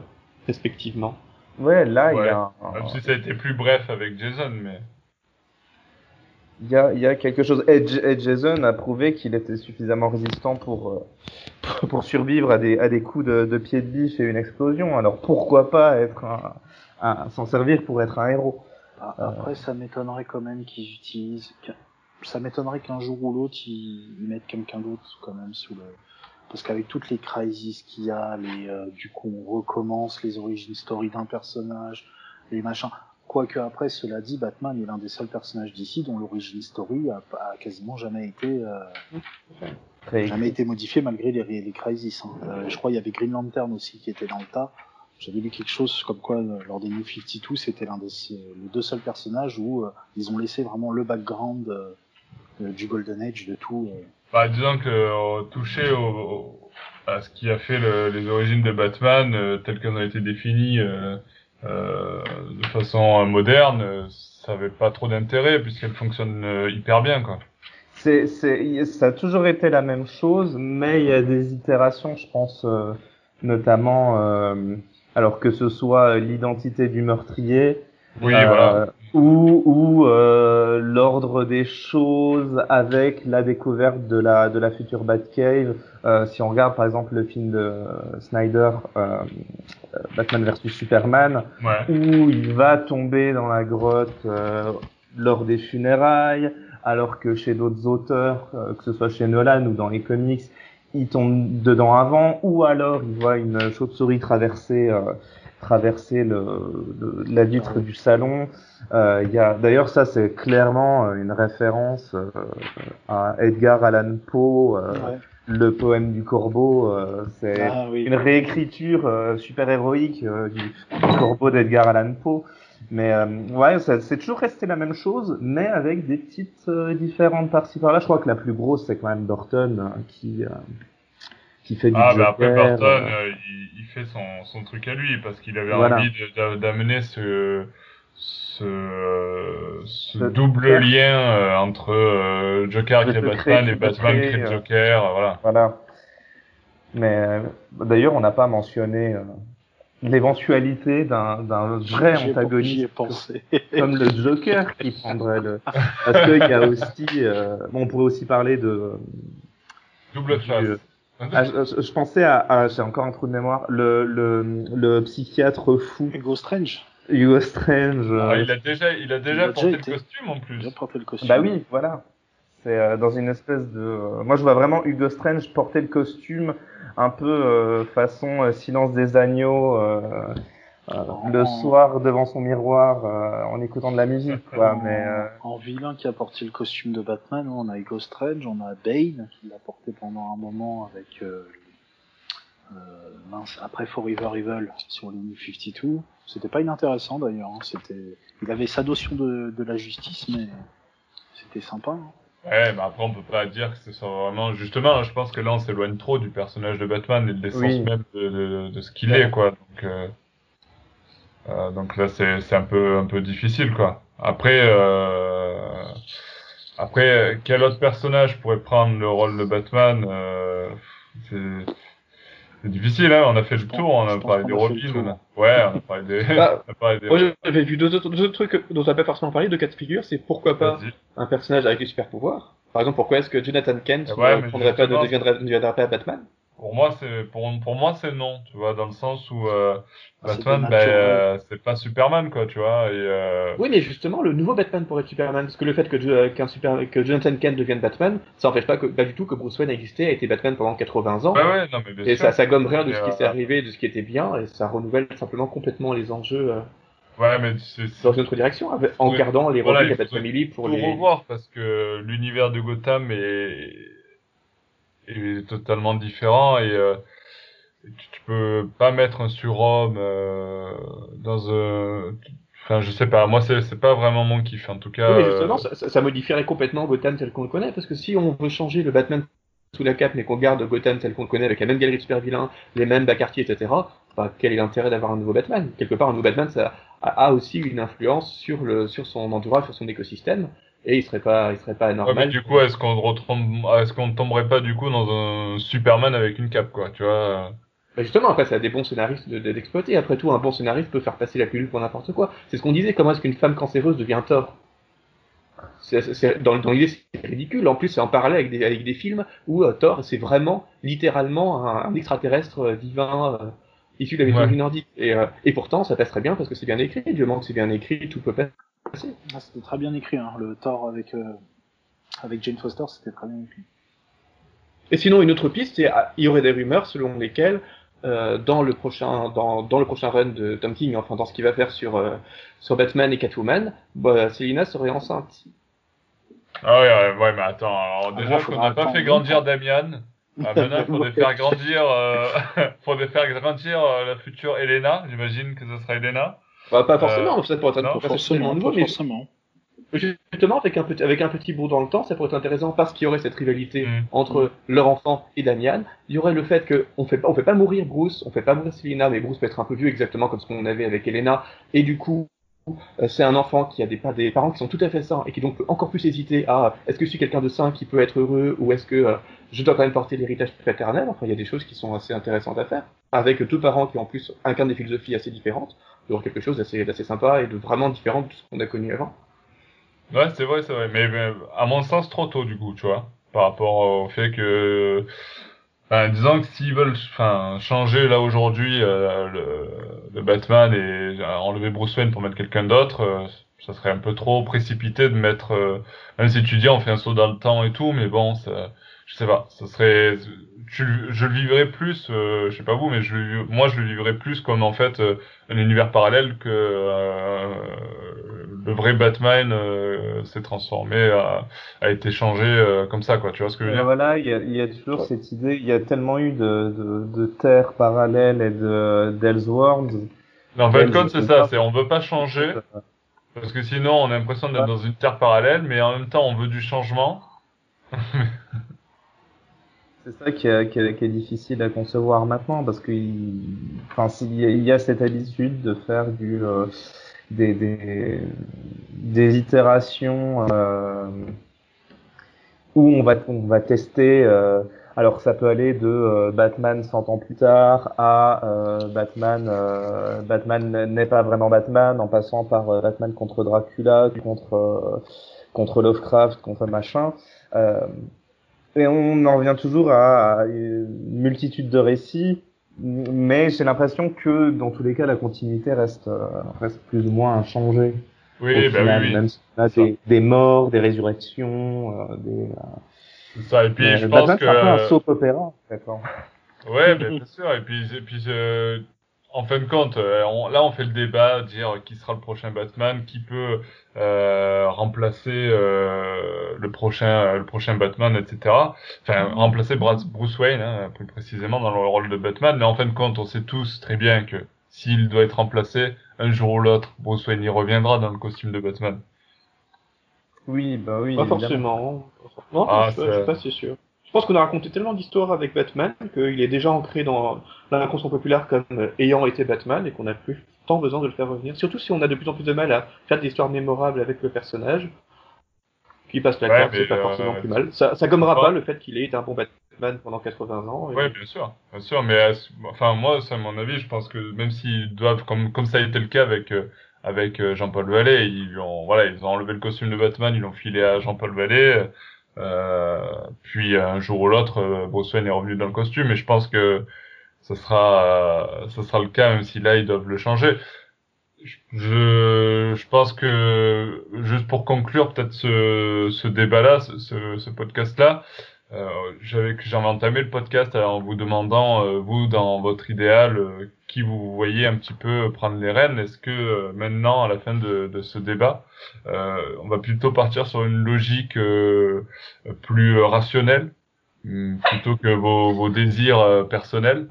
respectivement. Ouais, là, il y a, Même si ça a été plus bref avec Jason, mais. Il y a, y a quelque chose. Et, et Jason a prouvé qu'il était suffisamment résistant pour, euh, pour, survivre à des, à des coups de, de pied de biche et une explosion. Alors pourquoi pas être un, s'en servir pour être un héros Ah, Après, ça m'étonnerait quand même qu'ils utilisent. Ça m'étonnerait qu'un jour ou l'autre, ils, ils mettent quelqu'un d'autre quand même sous le. Parce qu'avec toutes les crises qu'il y a, les, euh, du coup, on recommence les origines story d'un personnage, les machins. Quoique après, cela dit, Batman est l'un des seuls personnages d'ici dont l'origine story a, a quasiment jamais été, euh, Très- jamais été modifiée malgré les, les crises. hein. Euh, je crois qu'il y avait Green Lantern aussi qui était dans le tas. J'avais lu quelque chose comme quoi, euh, lors des New 52, c'était l'un des les deux seuls personnages où euh, ils ont laissé vraiment le background euh, du Golden Age, de tout. Bah, disons que toucher au, à ce qui a fait le, les origines de Batman, telles qu'elles ont été définies de façon moderne, ça avait pas trop d'intérêt puisqu'elle fonctionne hyper bien, quoi. C'est, c'est, ça a toujours été la même chose, mais il y a des itérations, je pense, euh, notamment, euh, alors que ce soit l'identité du meurtrier, oui, euh, voilà. Ou, ou euh, l'ordre des choses avec la découverte de la de la future Batcave. si on regarde par exemple le film de Snyder, Batman vs Superman, ouais. où il va tomber dans la grotte lors des funérailles alors que chez d'autres auteurs, euh, que ce soit chez Nolan ou dans les comics, il tombe dedans avant, ou alors il voit une chauve-souris traverser euh, traverser le, la vitre du salon. Euh, il y a d'ailleurs ça c'est clairement une référence à Edgar Allan Poe. Le poème du corbeau, c'est Ah, oui. une réécriture super héroïque du, du corbeau d'Edgar Allan Poe. Mais euh, ouais, ça- c'est toujours resté la même chose, mais avec des petites euh, différentes par-ci par-là. Je crois que la plus grosse, c'est quand même Burton euh, qui euh, qui fait du Ah, bah après Burton, euh, euh, il, il fait son, son truc à lui parce qu'il avait Voilà. envie d'amener ce, ce, ce Le double Joker. lien euh, entre euh, Joker crée secret Batman qui et Batman crée euh, Joker, euh, voilà. Voilà. Mais euh, d'ailleurs, on n'a pas mentionné euh, l'éventualité d'un d'un vrai antagoniste pensé. comme le Joker qui prendrait le. Parce qu'il y a aussi, euh, bon, on pourrait aussi parler de. Double du, face. Euh, Ah, je, je pensais à, à- j'ai encore un trou de mémoire, le, le, le psychiatre fou Hugo Strange, Hugo Strange. Ah, euh, il a déjà, il a Il déjà a porté déjà le été. costume en plus. il a porté le costume. Bah oui, voilà. C'est euh, dans une espèce de. euh, moi, je vois vraiment Hugo Strange porter le costume un peu euh, façon euh, Silence des agneaux euh, le soir devant son miroir euh, en écoutant de la musique, quoi. En, Mais euh, en vilain qui a porté le costume de Batman, on a Hugo Strange, on a Bane qui l'a porté pendant un moment avec euh, euh, mince, après Forever Evil sur le New 52. C'était pas inintéressant d'ailleurs. hein. C'était, il avait sa notion de, de la justice, mais c'était sympa. hein. Ouais, mais après on peut pas dire que ce soit vraiment. Justement, je pense que là on s'éloigne trop du personnage de Batman et de l'essence Oui. même de, de, de ce qu'il Ouais. est, quoi. Donc, euh, donc là c'est c'est un peu un peu difficile, quoi. Après, euh, après quel autre personnage pourrait prendre le rôle de Batman euh, C'est c'est difficile, hein. On a fait le tour, on a parlé des Robin, ouais, on a parlé des, Bah, on a parlé des. Moi, j'avais vu deux autres, deux trucs dont on n'a pas forcément parlé, deux cas de figure, c'est pourquoi pas Vas-y. un personnage avec des super pouvoirs. Par exemple, pourquoi est-ce que Jonathan Kent Ouais, ne mais prendrait pas, de, justement, deviendrait, ne deviendrait pas Batman? Pour moi, c'est pour, pour moi c'est non, tu vois, dans le sens où euh, Ah, c'est Batman, ben, naturels. euh, c'est pas Superman, quoi, tu vois. Et, euh, Oui, mais justement, le nouveau Batman pourrait être Superman, parce que le fait que, qu'un super, que Jonathan Kent devienne Batman, ça n'empêche pas, que, pas du tout que Bruce Wayne a existé, a été Batman pendant 80 ans. Ouais, ouais, non, mais bien Et sûr. ça, ça gomme rien de ce qui euh, s'est arrivé, de ce qui était bien, et ça renouvelle simplement complètement les enjeux euh, Ouais, mais c'est c'est dans une autre direction, en gardant les Voilà, Robin et Bat Family pour tout les. revoir parce que l'univers de Gotham est, est totalement différent et euh, tu, tu peux pas mettre un surhomme euh, dans un. Enfin, je sais pas. Moi, c'est pas vraiment mon kiff, en tout cas. Oui, mais justement, euh, ça, ça- modifierait complètement Gotham tel qu'on le connaît, parce que si on veut changer le Batman sous la cape, mais qu'on garde Gotham tel qu'on le connaît, avec la même galerie de super vilains, les mêmes bas-quartiers, etc., bah, quel est l'intérêt d'avoir un nouveau Batman? Quelque part, un nouveau Batman, ça a, a aussi une influence sur, le, sur son entourage, sur son écosystème, et il serait pas, il serait pas Ouais, mais anormal. du coup, est-ce qu'on est-ce qu'on tomberait pas du coup dans un Superman avec une cape, quoi, tu vois? Bah, justement, après, ça a des bons scénaristes de- de- d'exploiter. Après tout, un bon scénariste peut faire passer la pilule pour n'importe quoi. C'est ce qu'on disait, comment est-ce qu'une femme cancéreuse devient Thor? C'est- c'est- c'est- dans, dans l'idée, c'est ridicule. En plus, c'est en parallèle avec des, avec des films où euh, Thor, c'est vraiment, littéralement, un, un extraterrestre euh, divin euh, issu de la mythologie Ouais. nordique. Et, euh, et pourtant, ça passe très bien parce que c'est bien écrit. Dieu manque, c'est bien écrit, tout peut passer. Ah, c'était très bien écrit, hein. le Thor avec, euh, avec Jane Foster, c'était très bien écrit. Et sinon, une autre piste, c'est ah, il y aurait des rumeurs selon lesquelles euh, dans le prochain dans, dans le prochain run de Tom King, enfin dans ce qu'il va faire sur euh, sur Batman et Catwoman, bah, Selina serait enceinte. Ah ouais, ouais, ouais, mais attends, alors Ah, déjà bon, qu'on n'a pas fait grandir Damian, ah, maintenant il faudrait faire grandir, euh, faudrait faire grandir euh, la future Elena, j'imagine que ce sera Elena. Bah, pas forcément, ça pourrait être un non, pourrait être totalement nouveau, pas mais forcément. Justement, avec un, petit, avec un petit bout dans le temps, ça pourrait être intéressant parce qu'il y aurait cette rivalité Mm. entre leur enfant et Damian. Il y aurait le fait qu'on fait pas, on fait pas mourir Bruce, on fait pas mourir Selina, mais Bruce peut être un peu vieux exactement comme ce qu'on avait avec Elena. Et du coup, euh, c'est un enfant qui a des, des parents qui sont tout à fait sains et qui donc peut encore plus hésiter à est-ce que je suis quelqu'un de sain qui peut être heureux ou est-ce que euh, je dois quand même porter l'héritage paternel? Enfin, il y a des choses qui sont assez intéressantes à faire. Avec deux parents qui en plus incarnent des philosophies assez différentes, aura quelque chose d'assez sympa et de vraiment différent de ce qu'on a connu avant. Ouais, c'est vrai, c'est vrai. Mais à mon sens, trop tôt, du coup, tu vois. Par rapport au fait que. Enfin, disons que s'ils veulent enfin, changer là aujourd'hui euh, le, le Batman et euh, enlever Bruce Wayne pour mettre quelqu'un d'autre, euh, ça serait un peu trop précipité de mettre. euh, même si tu dis on fait un saut dans le temps et tout, mais bon, ça, je sais pas. Ça serait. Je le vivrais plus, euh, je sais pas vous, mais je, moi je le vivrais plus comme en fait un univers parallèle que le vrai Batman euh, s'est transformé, a, a été changé euh, comme ça, quoi. Tu vois ce que je veux dire? voilà, il y a, il y a toujours cette idée, il y a tellement eu de, de, de terres parallèles et de d'Elseworlds. Mais en compte, c'est ça. C'est on veut pas changer parce que sinon on a l'impression d'être Ouais. dans une terre parallèle, mais en même temps on veut du changement. C'est ça qui est, qui, est, qui est difficile à concevoir maintenant parce que il, enfin, s'il y a- il y a cette habitude de faire du euh, des, des, des itérations euh, où on va on va tester. euh, alors ça peut aller de euh, Batman 100 ans plus tard à Batman Batman n'est pas vraiment Batman en passant par Batman contre Dracula, contre contre Lovecraft, contre machin. Euh, et on en revient toujours à une multitude de récits, mais j'ai l'impression que dans tous les cas la continuité reste euh, reste plus ou moins inchangée. Oui, bah final, oui, oui. Même si on a des, des morts, des résurrections, euh, des. C'est ça. Et puis mais je pense Batman, que. c'est un peu un soap opéra fait. hein. Ouais, bien sûr. Et puis, et puis euh, en fin de compte, euh, on- là, on fait le débat, dire qui sera le prochain Batman, qui peut euh, remplacer euh, le prochain, le prochain Batman, etc. Enfin, remplacer Bruce Wayne, hein, plus précisément dans le rôle de Batman. Mais en fin de compte, on sait tous très bien que s'il doit être remplacé, un jour ou l'autre, Bruce Wayne y reviendra dans le costume de Batman. Oui, bah oui. Pas évidemment. forcément. Non, Ah, je, je suis c'est- pas si sûr. Je pense qu'on a raconté tellement d'histoires avec Batman qu'il est déjà ancré dans l'inconscient populaire comme euh, ayant été Batman et qu'on n'a plus tant besoin de le faire revenir. Surtout si on a de plus en plus de mal à faire des histoires mémorables avec le personnage. Qui passe la Ouais, mais, c'est pas euh, forcément plus mal. Ça, ça gommera pas- pas le fait qu'il ait été un bon Batman pendant 80 ans. et- Ouais, bien sûr, bien sûr, mais euh, enfin moi, c'est à mon avis, je pense que même s'ils doivent, comme comme ça a été le cas avec euh, avec euh, Jean-Paul Vallée, ils ont voilà, ils ont enlevé le costume de Batman, ils l'ont filé à Jean-Paul Vallée, euh, puis un jour ou l'autre, euh, Bruce Wayne est revenu dans le costume, et je pense que ça sera euh, ça sera le cas même si là ils doivent le changer. Je, je pense que juste pour conclure peut-être ce, ce débat-là, ce, ce, ce podcast-là, euh, j'avais j'avais entamé le podcast en vous demandant euh, vous dans votre idéal euh, qui vous voyez un petit peu prendre les rênes. Est-ce que euh, maintenant à la fin de, de ce débat, euh, on va plutôt partir sur une logique euh, plus euh, rationnelle hum, plutôt que vos, vos désirs euh, personnels?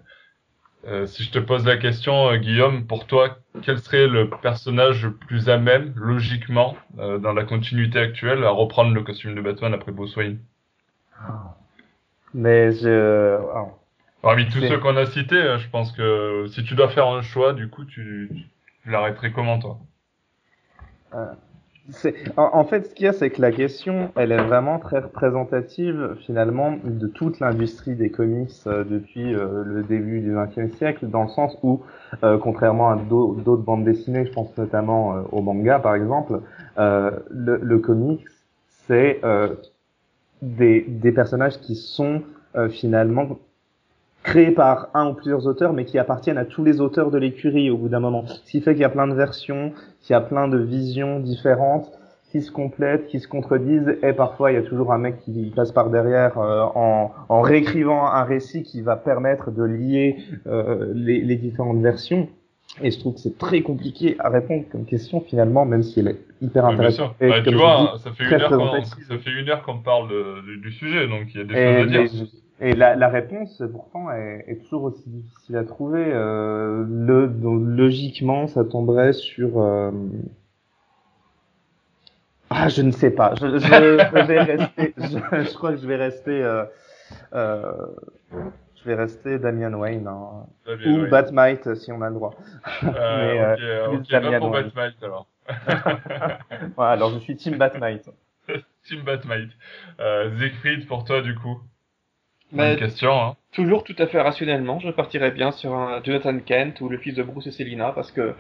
Euh, si je te pose la question, euh, Guillaume, pour toi, quel serait le personnage le plus à même, logiquement, euh, dans la continuité actuelle, à reprendre le costume de Batman après Bruce Wayne? Mais je. alors, Parmi tous ceux qu'on a cités, euh, je pense que si tu dois faire un choix, du coup, tu, tu l'arrêterais comment, toi? C'est- En, en fait, ce qu'il y a, c'est que la question, elle est vraiment très représentative finalement de toute l'industrie des comics euh, depuis euh, le début du XXe siècle, dans le sens où, euh, contrairement à d'au- d'autres bandes dessinées, je pense notamment euh, au manga par exemple, euh, le, le comics, c'est euh, des, des personnages qui sont euh, finalement créés par un ou plusieurs auteurs, mais qui appartiennent à tous les auteurs de l'écurie au bout d'un moment. Ce qui fait qu'il y a plein de versions, qu'il y a plein de visions différentes qui se complètent, qui se contredisent, et parfois il y a toujours un mec qui passe par derrière euh, en, en réécrivant un récit qui va permettre de lier euh, les, les différentes versions. Et je trouve que c'est très compliqué à répondre comme question finalement, même si elle est hyper intéressante. Bah, tu vois, dis, ça fait, très une heure qu'on, représentative. ça fait une heure qu'on parle de- du, sujet, donc il y a des Et, choses à dire. et la, la réponse, pourtant, est, est toujours aussi difficile à trouver. Euh, le, donc, logiquement, ça tomberait sur... euh, Ah, je ne sais pas. Je, je, je vais rester. Je, je, crois que je vais rester. Euh, je vais rester Damian Wayne hein. Damien ou Wayne. Batmite si on a le droit. Euh, mais, euh, ok, euh, plus ok, va Damian pour Wayne. Batmite alors. Voilà, alors je suis Team Batmite. Team Batmite. Euh, Siegfried, pour toi, du coup Mais Bonne question, hein. toujours tout à fait rationnellement, je partirais bien sur un Jonathan Kent ou le fils de Bruce et Selina parce que-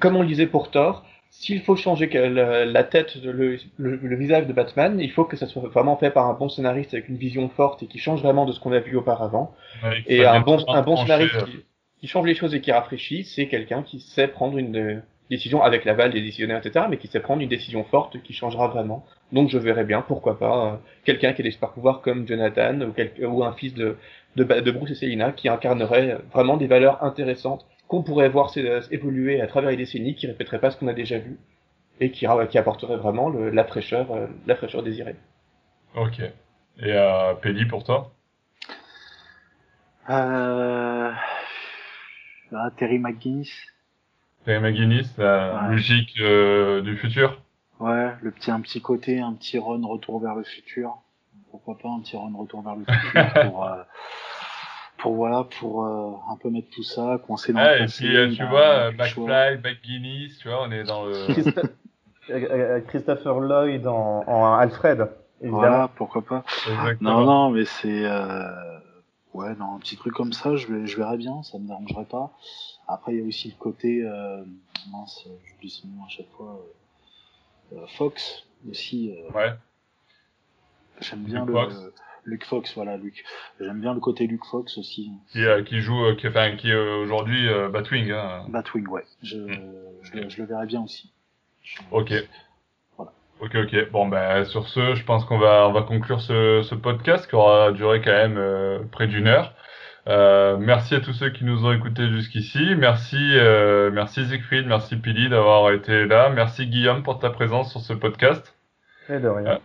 comme on le disait pour Thor, s'il faut changer la, tête, le, le, le visage de Batman, il faut que ça soit vraiment fait par un bon scénariste avec une vision forte et qui change vraiment de ce qu'on a vu auparavant. Ouais, Et un bon, un scénariste qui, qui change les choses et qui rafraîchit, c'est quelqu'un qui sait prendre une euh, décision avec l'aval des décisionnaires, etc., mais qui sait prendre une décision forte qui changera vraiment. Donc je verrais bien, pourquoi pas, euh, quelqu'un qui a des super pouvoirs comme Jonathan ou, quel- ou un fils de, de, Ba- de Bruce et Selina qui incarnerait vraiment des valeurs intéressantes qu'on pourrait voir s'é- évoluer à travers les décennies, qui répéterait pas ce qu'on a déjà vu et qui, ra- qui apporterait vraiment le- la fraîcheur, euh, la fraîcheur désirée. Ok. Et euh, Pelli, pour toi? Euh... ah, Terry McGuinness. Terry McGuinness, la Ouais. logique euh, du futur? Ouais, le petit, un petit côté, un petit run retour vers le futur. Pourquoi pas un petit run retour vers le futur pour, euh, pour voilà, pour euh, un peu mettre tout ça, coincer dans Ouais, le et passé, puis, euh, tu vois, euh. McFly, McGuinness, tu vois, on est dans le... Christo- Christopher Lloyd en, en Alfred, évidemment. Voilà, pourquoi pas. Exactement. Non, non, mais c'est euh... ouais, non, un petit truc comme ça, je, vais, je verrais bien, ça me dérangerait pas. Après, il y a aussi le côté euh... mince, j'oublie son nom à chaque fois. Fox aussi. euh, Ouais. J'aime bien Luke le Fox. Luke Fox, voilà, Luke. J'aime bien le côté Luke Fox aussi. Qui, euh, qui joue, euh, qui, enfin, qui est euh, aujourd'hui euh, Batwing. Hein. Batwing, ouais. Je, Mm. je, le- je le verrais bien aussi. Je- Ok. Voilà. Ok, ok. Bon, ben, sur ce, je pense qu'on va, on va conclure ce, ce podcast qui aura duré quand même euh, près d'une heure. Euh, merci à tous ceux qui nous ont écoutés jusqu'ici. Merci, euh, merci Siegfried, merci Pili d'avoir été là. Merci Guillaume pour ta présence sur ce podcast. Et de rien.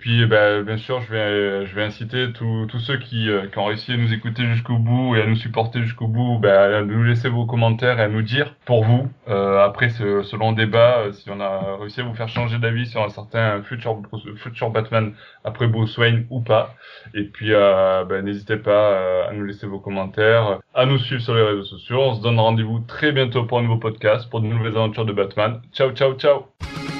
Puis, ben, bien sûr, je vais, vais inciter tous ceux qui, euh, qui ont réussi à nous écouter jusqu'au bout et à nous supporter jusqu'au bout, ben, à nous laisser vos commentaires et à nous dire, pour vous, euh, après ce, long débat, euh, si on a réussi à vous faire changer d'avis sur un certain futur, Batman après Bruce Wayne ou pas. Et puis, euh, ben, n'hésitez pas euh, à nous laisser vos commentaires, à nous suivre sur les réseaux sociaux. On se donne rendez-vous très bientôt pour un nouveau podcast, pour de nouvelles aventures de Batman. Ciao, ciao, ciao!